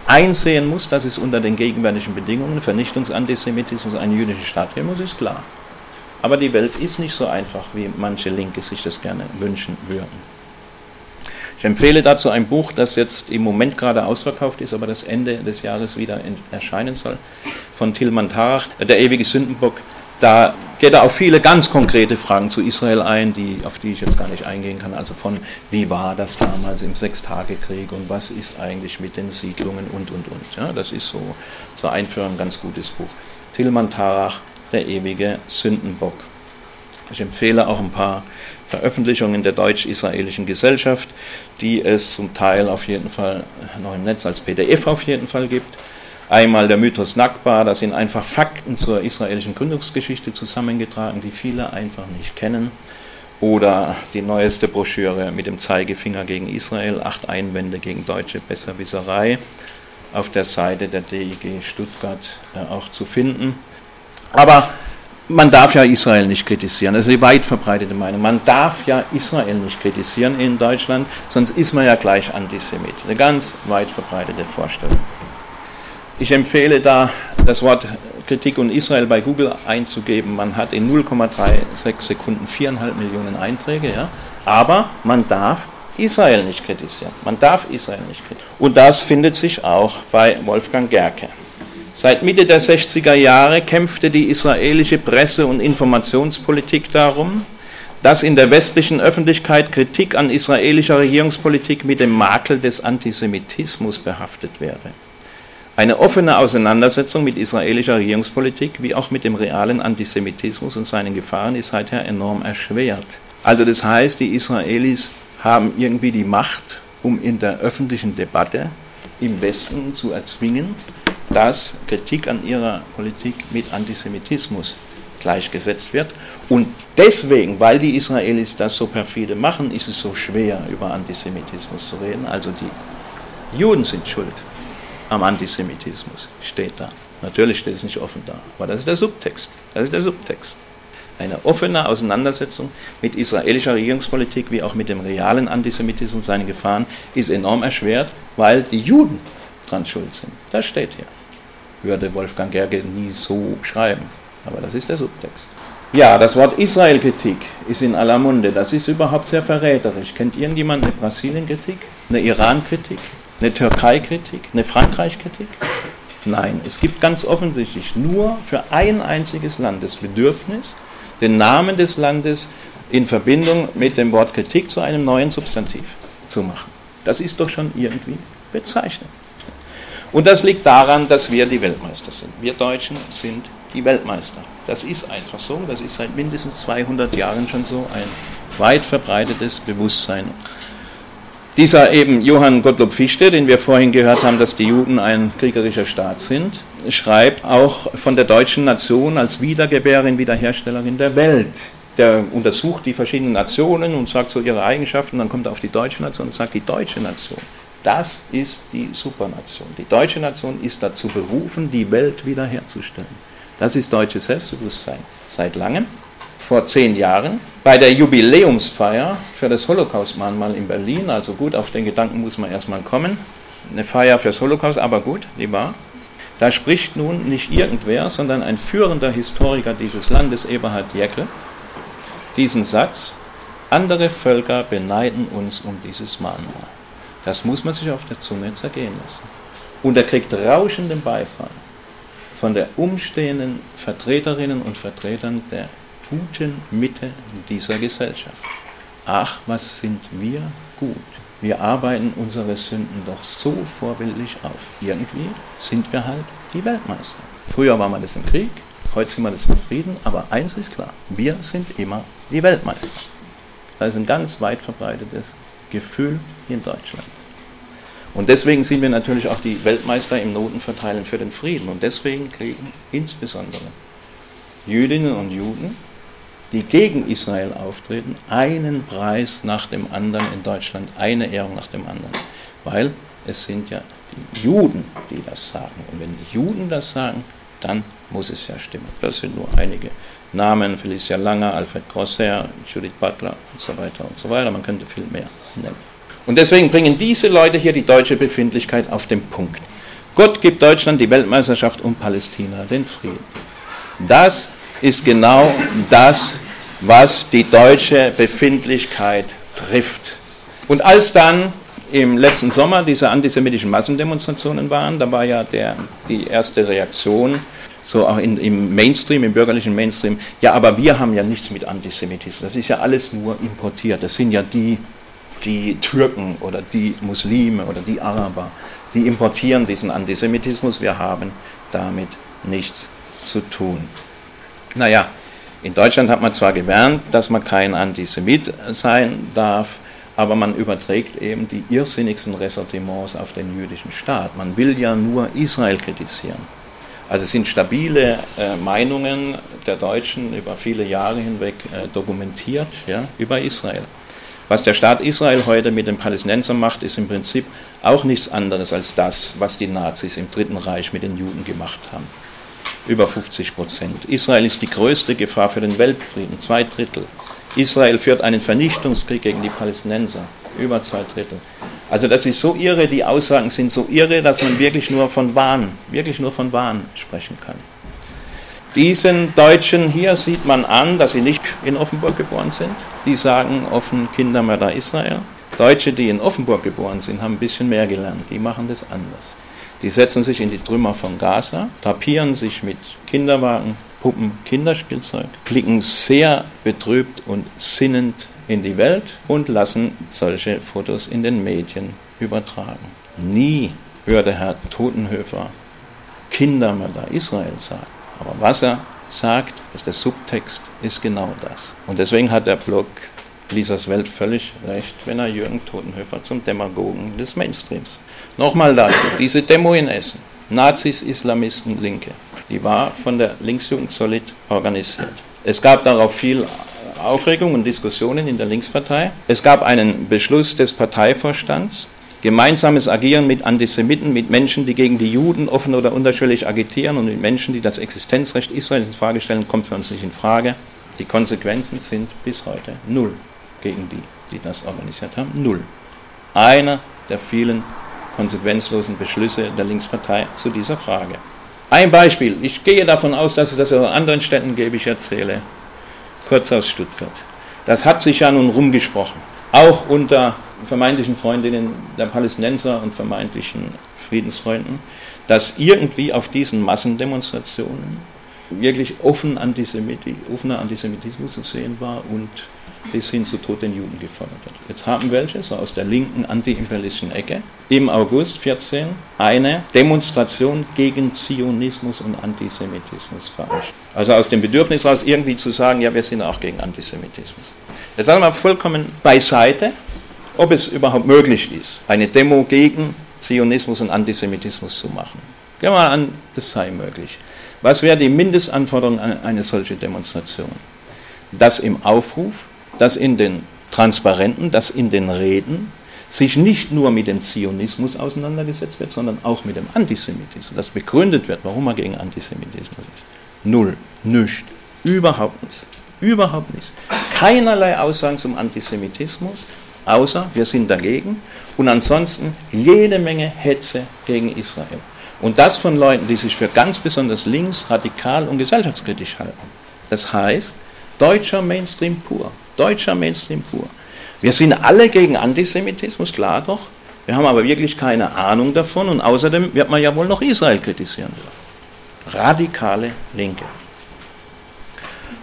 einsehen muss, dass es unter den gegenwärtigen Bedingungen Vernichtungsantisemitismus Staat geben muss, ist klar. Aber die Welt ist nicht so einfach, wie manche Linke sich das gerne wünschen würden. Ich empfehle dazu ein Buch, das jetzt im Moment gerade ausverkauft ist, aber das Ende des Jahres wieder erscheinen soll, von Tilman Tarach, Der ewige Sündenbock, da geht er auf viele ganz konkrete Fragen zu Israel ein, die, auf die ich jetzt gar nicht eingehen kann. Also von wie war das damals im Sechstagekrieg und was ist eigentlich mit den Siedlungen und und und. Ja, das ist so zur Einführung ein ganz gutes Buch. Tilman Tarach, der ewige Sündenbock. Ich empfehle auch ein paar Veröffentlichungen der deutsch-israelischen Gesellschaft, die es zum Teil auf jeden Fall noch im Netz als PDF auf jeden Fall gibt. Einmal der Mythos Nakba, das sind einfach Fakten zur israelischen Gründungsgeschichte zusammengetragen, die viele einfach nicht kennen. Oder die neueste Broschüre mit dem Zeigefinger gegen Israel, acht Einwände gegen deutsche Besserwisserei, auf der Seite der DIG Stuttgart äh, auch zu finden. Aber man darf ja Israel nicht kritisieren. Das ist eine weit verbreitete Meinung. Man darf ja Israel nicht kritisieren in Deutschland, sonst ist man ja gleich Antisemit. Eine ganz weit verbreitete Vorstellung. Ich empfehle da, das Wort Kritik und Israel bei Google einzugeben. Man hat in 0,36 Sekunden viereinhalb Millionen Einträge, ja. aber man darf Israel nicht kritisieren. Man darf Israel nicht kritisieren. Und das findet sich auch bei Wolfgang Gerke. Seit Mitte der 60er Jahre kämpfte die israelische Presse- und Informationspolitik darum, dass in der westlichen Öffentlichkeit Kritik an israelischer Regierungspolitik mit dem Makel des Antisemitismus behaftet werde. Eine offene Auseinandersetzung mit israelischer Regierungspolitik wie auch mit dem realen Antisemitismus und seinen Gefahren ist seither enorm erschwert. Also das heißt, die Israelis haben irgendwie die Macht, um in der öffentlichen Debatte im Westen zu erzwingen, dass Kritik an ihrer Politik mit Antisemitismus gleichgesetzt wird. Und deswegen, weil die Israelis das so perfide machen, ist es so schwer, über Antisemitismus zu reden. Also die Juden sind schuld am Antisemitismus, steht da. Natürlich steht es nicht offen da, aber das ist der Subtext. Das ist der Subtext. Eine offene Auseinandersetzung mit israelischer Regierungspolitik wie auch mit dem realen Antisemitismus und seinen Gefahren ist enorm erschwert, weil die Juden dran schuld sind. Das steht hier. würde Wolfgang Gerge nie so schreiben. Aber das ist der Subtext. Ja, das Wort Israel-Kritik ist in aller Munde. Das ist überhaupt sehr verräterisch. Kennt irgendjemand eine Brasilien-Kritik, eine Iran-Kritik, eine Türkei-Kritik, eine Frankreich-Kritik? Nein, es gibt ganz offensichtlich nur für ein einziges Land das Bedürfnis, den Namen des Landes in Verbindung mit dem Wort Kritik zu einem neuen Substantiv zu machen. Das ist doch schon irgendwie bezeichnend. Und das liegt daran, dass wir die Weltmeister sind. Wir Deutschen sind die Weltmeister. Das ist einfach so, das ist seit mindestens 200 Jahren schon so ein weit verbreitetes Bewusstsein. Dieser eben Johann Gottlob Fichte, den wir vorhin gehört haben, dass die Juden ein kriegerischer Staat sind, schreibt auch von der deutschen Nation als Wiedergebärin, Wiederherstellerin der Welt. Der untersucht die verschiedenen Nationen und sagt so ihre Eigenschaften, dann kommt er auf die deutsche Nation und sagt, die deutsche Nation, das ist die Supernation. Die deutsche Nation ist dazu berufen, die Welt wiederherzustellen. Das ist deutsches Selbstbewusstsein seit langem. Vor zehn Jahren bei der Jubiläumsfeier für das Holocaust-Mahnmal in Berlin, also gut, auf den Gedanken muss man erstmal kommen, eine Feier fürs Holocaust, aber gut, die war. Da spricht nun nicht irgendwer, sondern ein führender Historiker dieses Landes, Eberhard Jäckel, diesen Satz, andere Völker beneiden uns um dieses Mahnmal. Das muss man sich auf der Zunge zergehen lassen. Und er kriegt rauschenden Beifall von der umstehenden Vertreterinnen und Vertretern der guten Mitte dieser Gesellschaft. Ach, was sind wir gut. Wir arbeiten unsere Sünden doch so vorbildlich auf. Irgendwie sind wir halt die Weltmeister. Früher war man das im Krieg, heute sind wir das im Frieden, aber eins ist klar, wir sind immer die Weltmeister. Das ist ein ganz weit verbreitetes Gefühl in Deutschland. Und deswegen sind wir natürlich auch die Weltmeister im Notenverteilen für den Frieden. Und deswegen kriegen insbesondere Jüdinnen und Juden, die gegen Israel auftreten, einen Preis nach dem anderen in Deutschland, eine Ehrung nach dem anderen. Weil es sind ja die Juden, die das sagen. Und wenn die Juden das sagen, dann muss es ja stimmen. Das sind nur einige Namen, Felicia Langer, Alfred Grosser, Judith Butler und so weiter und so weiter. Man könnte viel mehr nennen. Und deswegen bringen diese Leute hier die deutsche Befindlichkeit auf den Punkt. Gott gibt Deutschland die Weltmeisterschaft und Palästina den Frieden. Das ist genau das, was die deutsche Befindlichkeit trifft. Und als dann im letzten Sommer diese antisemitischen Massendemonstrationen waren, da war ja der, die erste Reaktion, so auch in, im Mainstream, im bürgerlichen Mainstream, ja, aber wir haben ja nichts mit Antisemitismus, das ist ja alles nur importiert, das sind ja die die Türken oder die Muslime oder die Araber, die importieren diesen Antisemitismus. Wir haben damit nichts zu tun. Naja, in Deutschland hat man zwar gelernt, dass man kein Antisemit sein darf, aber man überträgt eben die irrsinnigsten Ressentiments auf den jüdischen Staat. Man will ja nur Israel kritisieren. Also sind stabile äh, Meinungen der Deutschen über viele Jahre hinweg äh, dokumentiert ja, über Israel. Was der Staat Israel heute mit den Palästinensern macht, ist im Prinzip auch nichts anderes als das, was die Nazis im Dritten Reich mit den Juden gemacht haben. Über 50 Prozent. Israel ist die größte Gefahr für den Weltfrieden, zwei Drittel. Israel führt einen Vernichtungskrieg gegen die Palästinenser, über zwei Drittel. Also das ist so irre, die Aussagen sind so irre, dass man wirklich nur von Wahn, wirklich nur von Wahn sprechen kann. Diesen Deutschen hier sieht man an, dass sie nicht in Offenburg geboren sind. Die sagen offen Kindermörder Israel. Deutsche, die in Offenburg geboren sind, haben ein bisschen mehr gelernt. Die machen das anders. Die setzen sich in die Trümmer von Gaza, drapieren sich mit Kinderwagen, Puppen, Kinderspielzeug, blicken sehr betrübt und sinnend in die Welt und lassen solche Fotos in den Medien übertragen. Nie würde Herr Totenhöfer Kindermörder Israel sagen. Aber was er sagt, ist der Subtext, ist genau das. Und deswegen hat der Blog Lisas Welt völlig recht, wenn er Jürgen Totenhöfer zum Demagogen des Mainstreams. Nochmal dazu, diese Demo in Essen, Nazis, Islamisten, Linke, die war von der Linksjugend Solid organisiert. Es gab darauf viel Aufregung und Diskussionen in der Linkspartei. Es gab einen Beschluss des Parteivorstands, Gemeinsames Agieren mit Antisemiten, mit Menschen, die gegen die Juden offen oder unterschwellig agitieren und mit Menschen, die das Existenzrecht Israels in Frage stellen, kommt für uns nicht in Frage. Die Konsequenzen sind bis heute null gegen die, die das organisiert haben. Null. Einer der vielen konsequenzlosen Beschlüsse der Linkspartei zu dieser Frage. Ein Beispiel, ich gehe davon aus, dass es das in anderen Städten gebe, ich erzähle, kurz aus Stuttgart. Das hat sich ja nun rumgesprochen, auch unter vermeintlichen Freundinnen der Palästinenser und vermeintlichen Friedensfreunden, dass irgendwie auf diesen Massendemonstrationen wirklich offen Antisemiti offener Antisemitismus zu sehen war und bis hin zu Tod den Juden gefordert hat. Jetzt haben welche, so aus der linken antiimperialistischen Ecke, im August 14 eine Demonstration gegen Zionismus und Antisemitismus veranstaltet. Also aus dem Bedürfnis heraus irgendwie zu sagen, ja, wir sind auch gegen Antisemitismus. Jetzt sagen wir vollkommen beiseite, ob es überhaupt möglich ist, eine Demo gegen Zionismus und Antisemitismus zu machen. Gehen wir mal an, das sei möglich. Was wäre die Mindestanforderung an eine solche Demonstration? Dass im Aufruf dass in den Transparenten, dass in den Reden sich nicht nur mit dem Zionismus auseinandergesetzt wird, sondern auch mit dem Antisemitismus, dass begründet wird, warum er gegen Antisemitismus ist. Null, nichts, überhaupt nichts, überhaupt nichts. Keinerlei Aussagen zum Antisemitismus, außer wir sind dagegen und ansonsten jede Menge Hetze gegen Israel. Und das von Leuten, die sich für ganz besonders links, radikal und gesellschaftskritisch halten. Das heißt, deutscher Mainstream pur. Deutscher Mainstream pur. Wir sind alle gegen Antisemitismus, klar doch. Wir haben aber wirklich keine Ahnung davon und außerdem wird man ja wohl noch Israel kritisieren dürfen. Radikale Linke.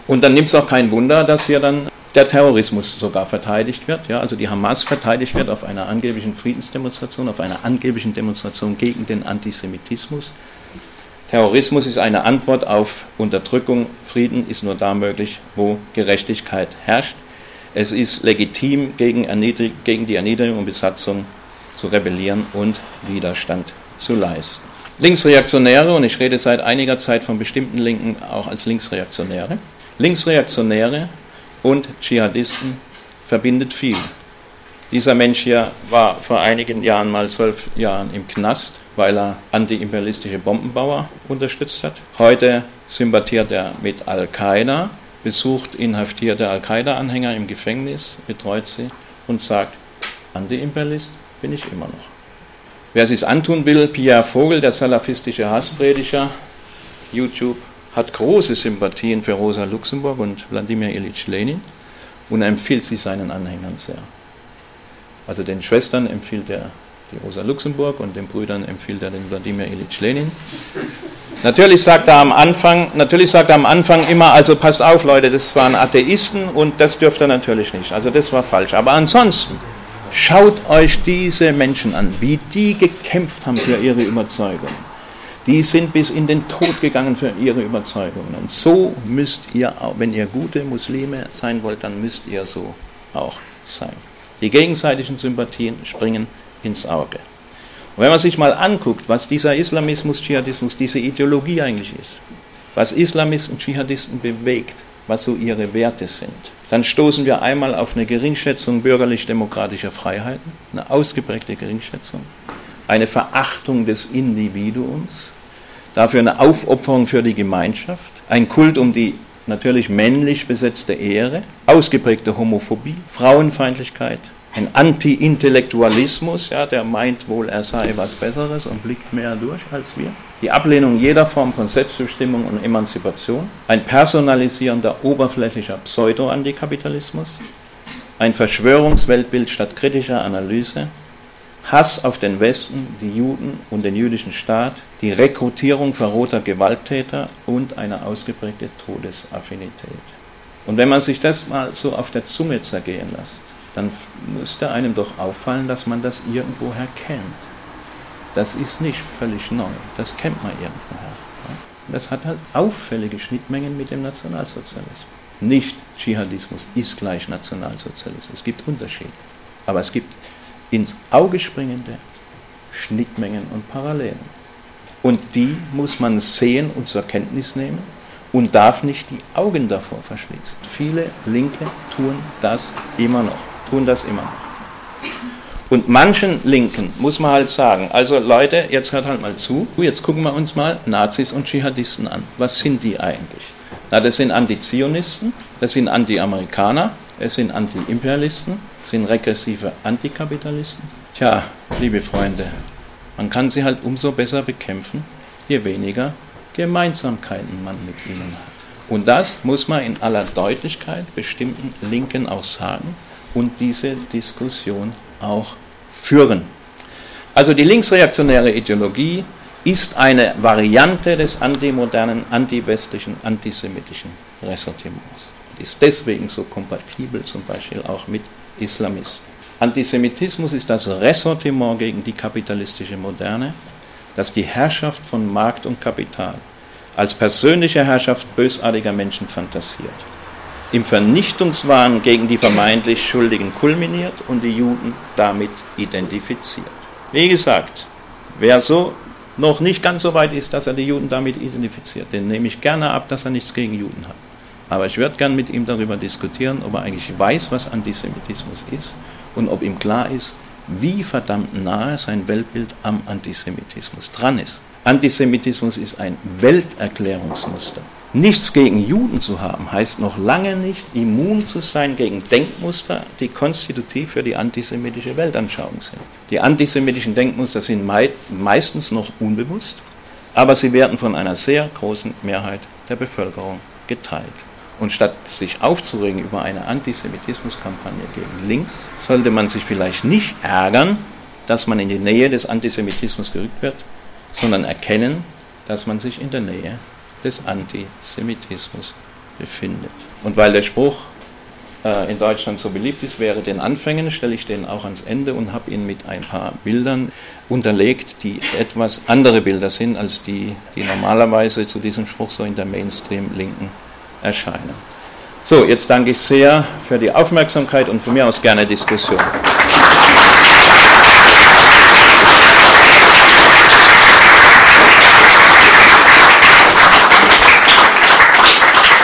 Und dann nimmt es auch kein Wunder, dass hier dann der Terrorismus sogar verteidigt wird, ja, also die Hamas verteidigt wird auf einer angeblichen Friedensdemonstration, auf einer angeblichen Demonstration gegen den Antisemitismus. Terrorismus ist eine Antwort auf Unterdrückung. Frieden ist nur da möglich, wo Gerechtigkeit herrscht. Es ist legitim, gegen, gegen die Erniedrigung und Besatzung zu rebellieren und Widerstand zu leisten. Linksreaktionäre, und ich rede seit einiger Zeit von bestimmten Linken auch als Linksreaktionäre, Linksreaktionäre und Dschihadisten verbindet viel. Dieser Mensch hier war vor einigen Jahren, mal zwölf Jahren im Knast weil er antiimperialistische Bombenbauer unterstützt hat. Heute sympathiert er mit Al-Qaida, besucht inhaftierte Al-Qaida-Anhänger im Gefängnis, betreut sie und sagt, Antiimperialist bin ich immer noch. Wer es sich antun will, Pierre Vogel, der salafistische Hassprediger, YouTube, hat große Sympathien für Rosa Luxemburg und Wladimir Ilyich Lenin und empfiehlt sie seinen Anhängern sehr. Also den Schwestern empfiehlt er die Rosa Luxemburg und den Brüdern empfiehlt er den Wladimir Ilyich Lenin. Natürlich sagt er am Anfang, natürlich sagt er am Anfang immer, also passt auf Leute, das waren Atheisten und das dürft ihr natürlich nicht. Also das war falsch. Aber ansonsten, schaut euch diese Menschen an, wie die gekämpft haben für ihre Überzeugungen. Die sind bis in den Tod gegangen für ihre Überzeugungen. Und so müsst ihr auch, wenn ihr gute Muslime sein wollt, dann müsst ihr so auch sein. Die gegenseitigen Sympathien springen ins Auge. Und wenn man sich mal anguckt, was dieser Islamismus, Dschihadismus, diese Ideologie eigentlich ist, was Islamisten, Dschihadisten bewegt, was so ihre Werte sind, dann stoßen wir einmal auf eine Geringschätzung bürgerlich-demokratischer Freiheiten, eine ausgeprägte Geringschätzung, eine Verachtung des Individuums, dafür eine Aufopferung für die Gemeinschaft, ein Kult um die natürlich männlich besetzte Ehre, ausgeprägte Homophobie, Frauenfeindlichkeit, ein Anti-Intellektualismus, ja, der meint wohl, er sei was Besseres und blickt mehr durch als wir. Die Ablehnung jeder Form von Selbstbestimmung und Emanzipation. Ein personalisierender, oberflächlicher Pseudo-Antikapitalismus. Ein Verschwörungsweltbild statt kritischer Analyse. Hass auf den Westen, die Juden und den jüdischen Staat. Die Rekrutierung verroter Gewalttäter und eine ausgeprägte Todesaffinität. Und wenn man sich das mal so auf der Zunge zergehen lässt, dann müsste einem doch auffallen, dass man das irgendwoher kennt. Das ist nicht völlig neu, das kennt man irgendwoher. Das hat halt auffällige Schnittmengen mit dem Nationalsozialismus. Nicht Dschihadismus ist gleich Nationalsozialismus, es gibt Unterschiede. Aber es gibt ins Auge springende Schnittmengen und Parallelen. Und die muss man sehen und zur Kenntnis nehmen und darf nicht die Augen davor verschließen. Viele Linke tun das immer noch tun das immer noch. Und manchen Linken muss man halt sagen, also Leute, jetzt hört halt mal zu, jetzt gucken wir uns mal Nazis und Dschihadisten an. Was sind die eigentlich? Na, das sind Antizionisten, das sind Anti-Amerikaner, es sind Anti-Imperialisten, sind regressive Antikapitalisten. Tja, liebe Freunde, man kann sie halt umso besser bekämpfen, je weniger Gemeinsamkeiten man mit ihnen hat. Und das muss man in aller Deutlichkeit bestimmten Linken auch sagen und diese Diskussion auch führen. Also die linksreaktionäre Ideologie ist eine Variante des antimodernen, antiwestlichen, antisemitischen Ressentiments. Ist deswegen so kompatibel zum Beispiel auch mit Islamisten. Antisemitismus ist das Ressentiment gegen die kapitalistische Moderne, das die Herrschaft von Markt und Kapital als persönliche Herrschaft bösartiger Menschen fantasiert, im Vernichtungswahn gegen die vermeintlich Schuldigen kulminiert und die Juden damit identifiziert. Wie gesagt, wer so noch nicht ganz so weit ist, dass er die Juden damit identifiziert, den nehme ich gerne ab, dass er nichts gegen Juden hat. Aber ich würde gern mit ihm darüber diskutieren, ob er eigentlich weiß, was Antisemitismus ist und ob ihm klar ist, wie verdammt nahe sein Weltbild am Antisemitismus dran ist. Antisemitismus ist ein Welterklärungsmuster. Nichts gegen Juden zu haben, heißt noch lange nicht, immun zu sein gegen Denkmuster, die konstitutiv für die antisemitische Weltanschauung sind. Die antisemitischen Denkmuster sind meistens noch unbewusst, aber sie werden von einer sehr großen Mehrheit der Bevölkerung geteilt. Und statt sich aufzuregen über eine Antisemitismuskampagne gegen links, sollte man sich vielleicht nicht ärgern, dass man in die Nähe des Antisemitismus gerückt wird, sondern erkennen, dass man sich in der Nähe des Antisemitismus befindet. Und weil der Spruch äh, in Deutschland so beliebt ist, wäre den Anfängen, stelle ich den auch ans Ende und habe ihn mit ein paar Bildern unterlegt, die etwas andere Bilder sind als die, die normalerweise zu diesem Spruch so in der Mainstream-Linken erscheinen. So, jetzt danke ich sehr für die Aufmerksamkeit und von mir aus gerne Diskussion.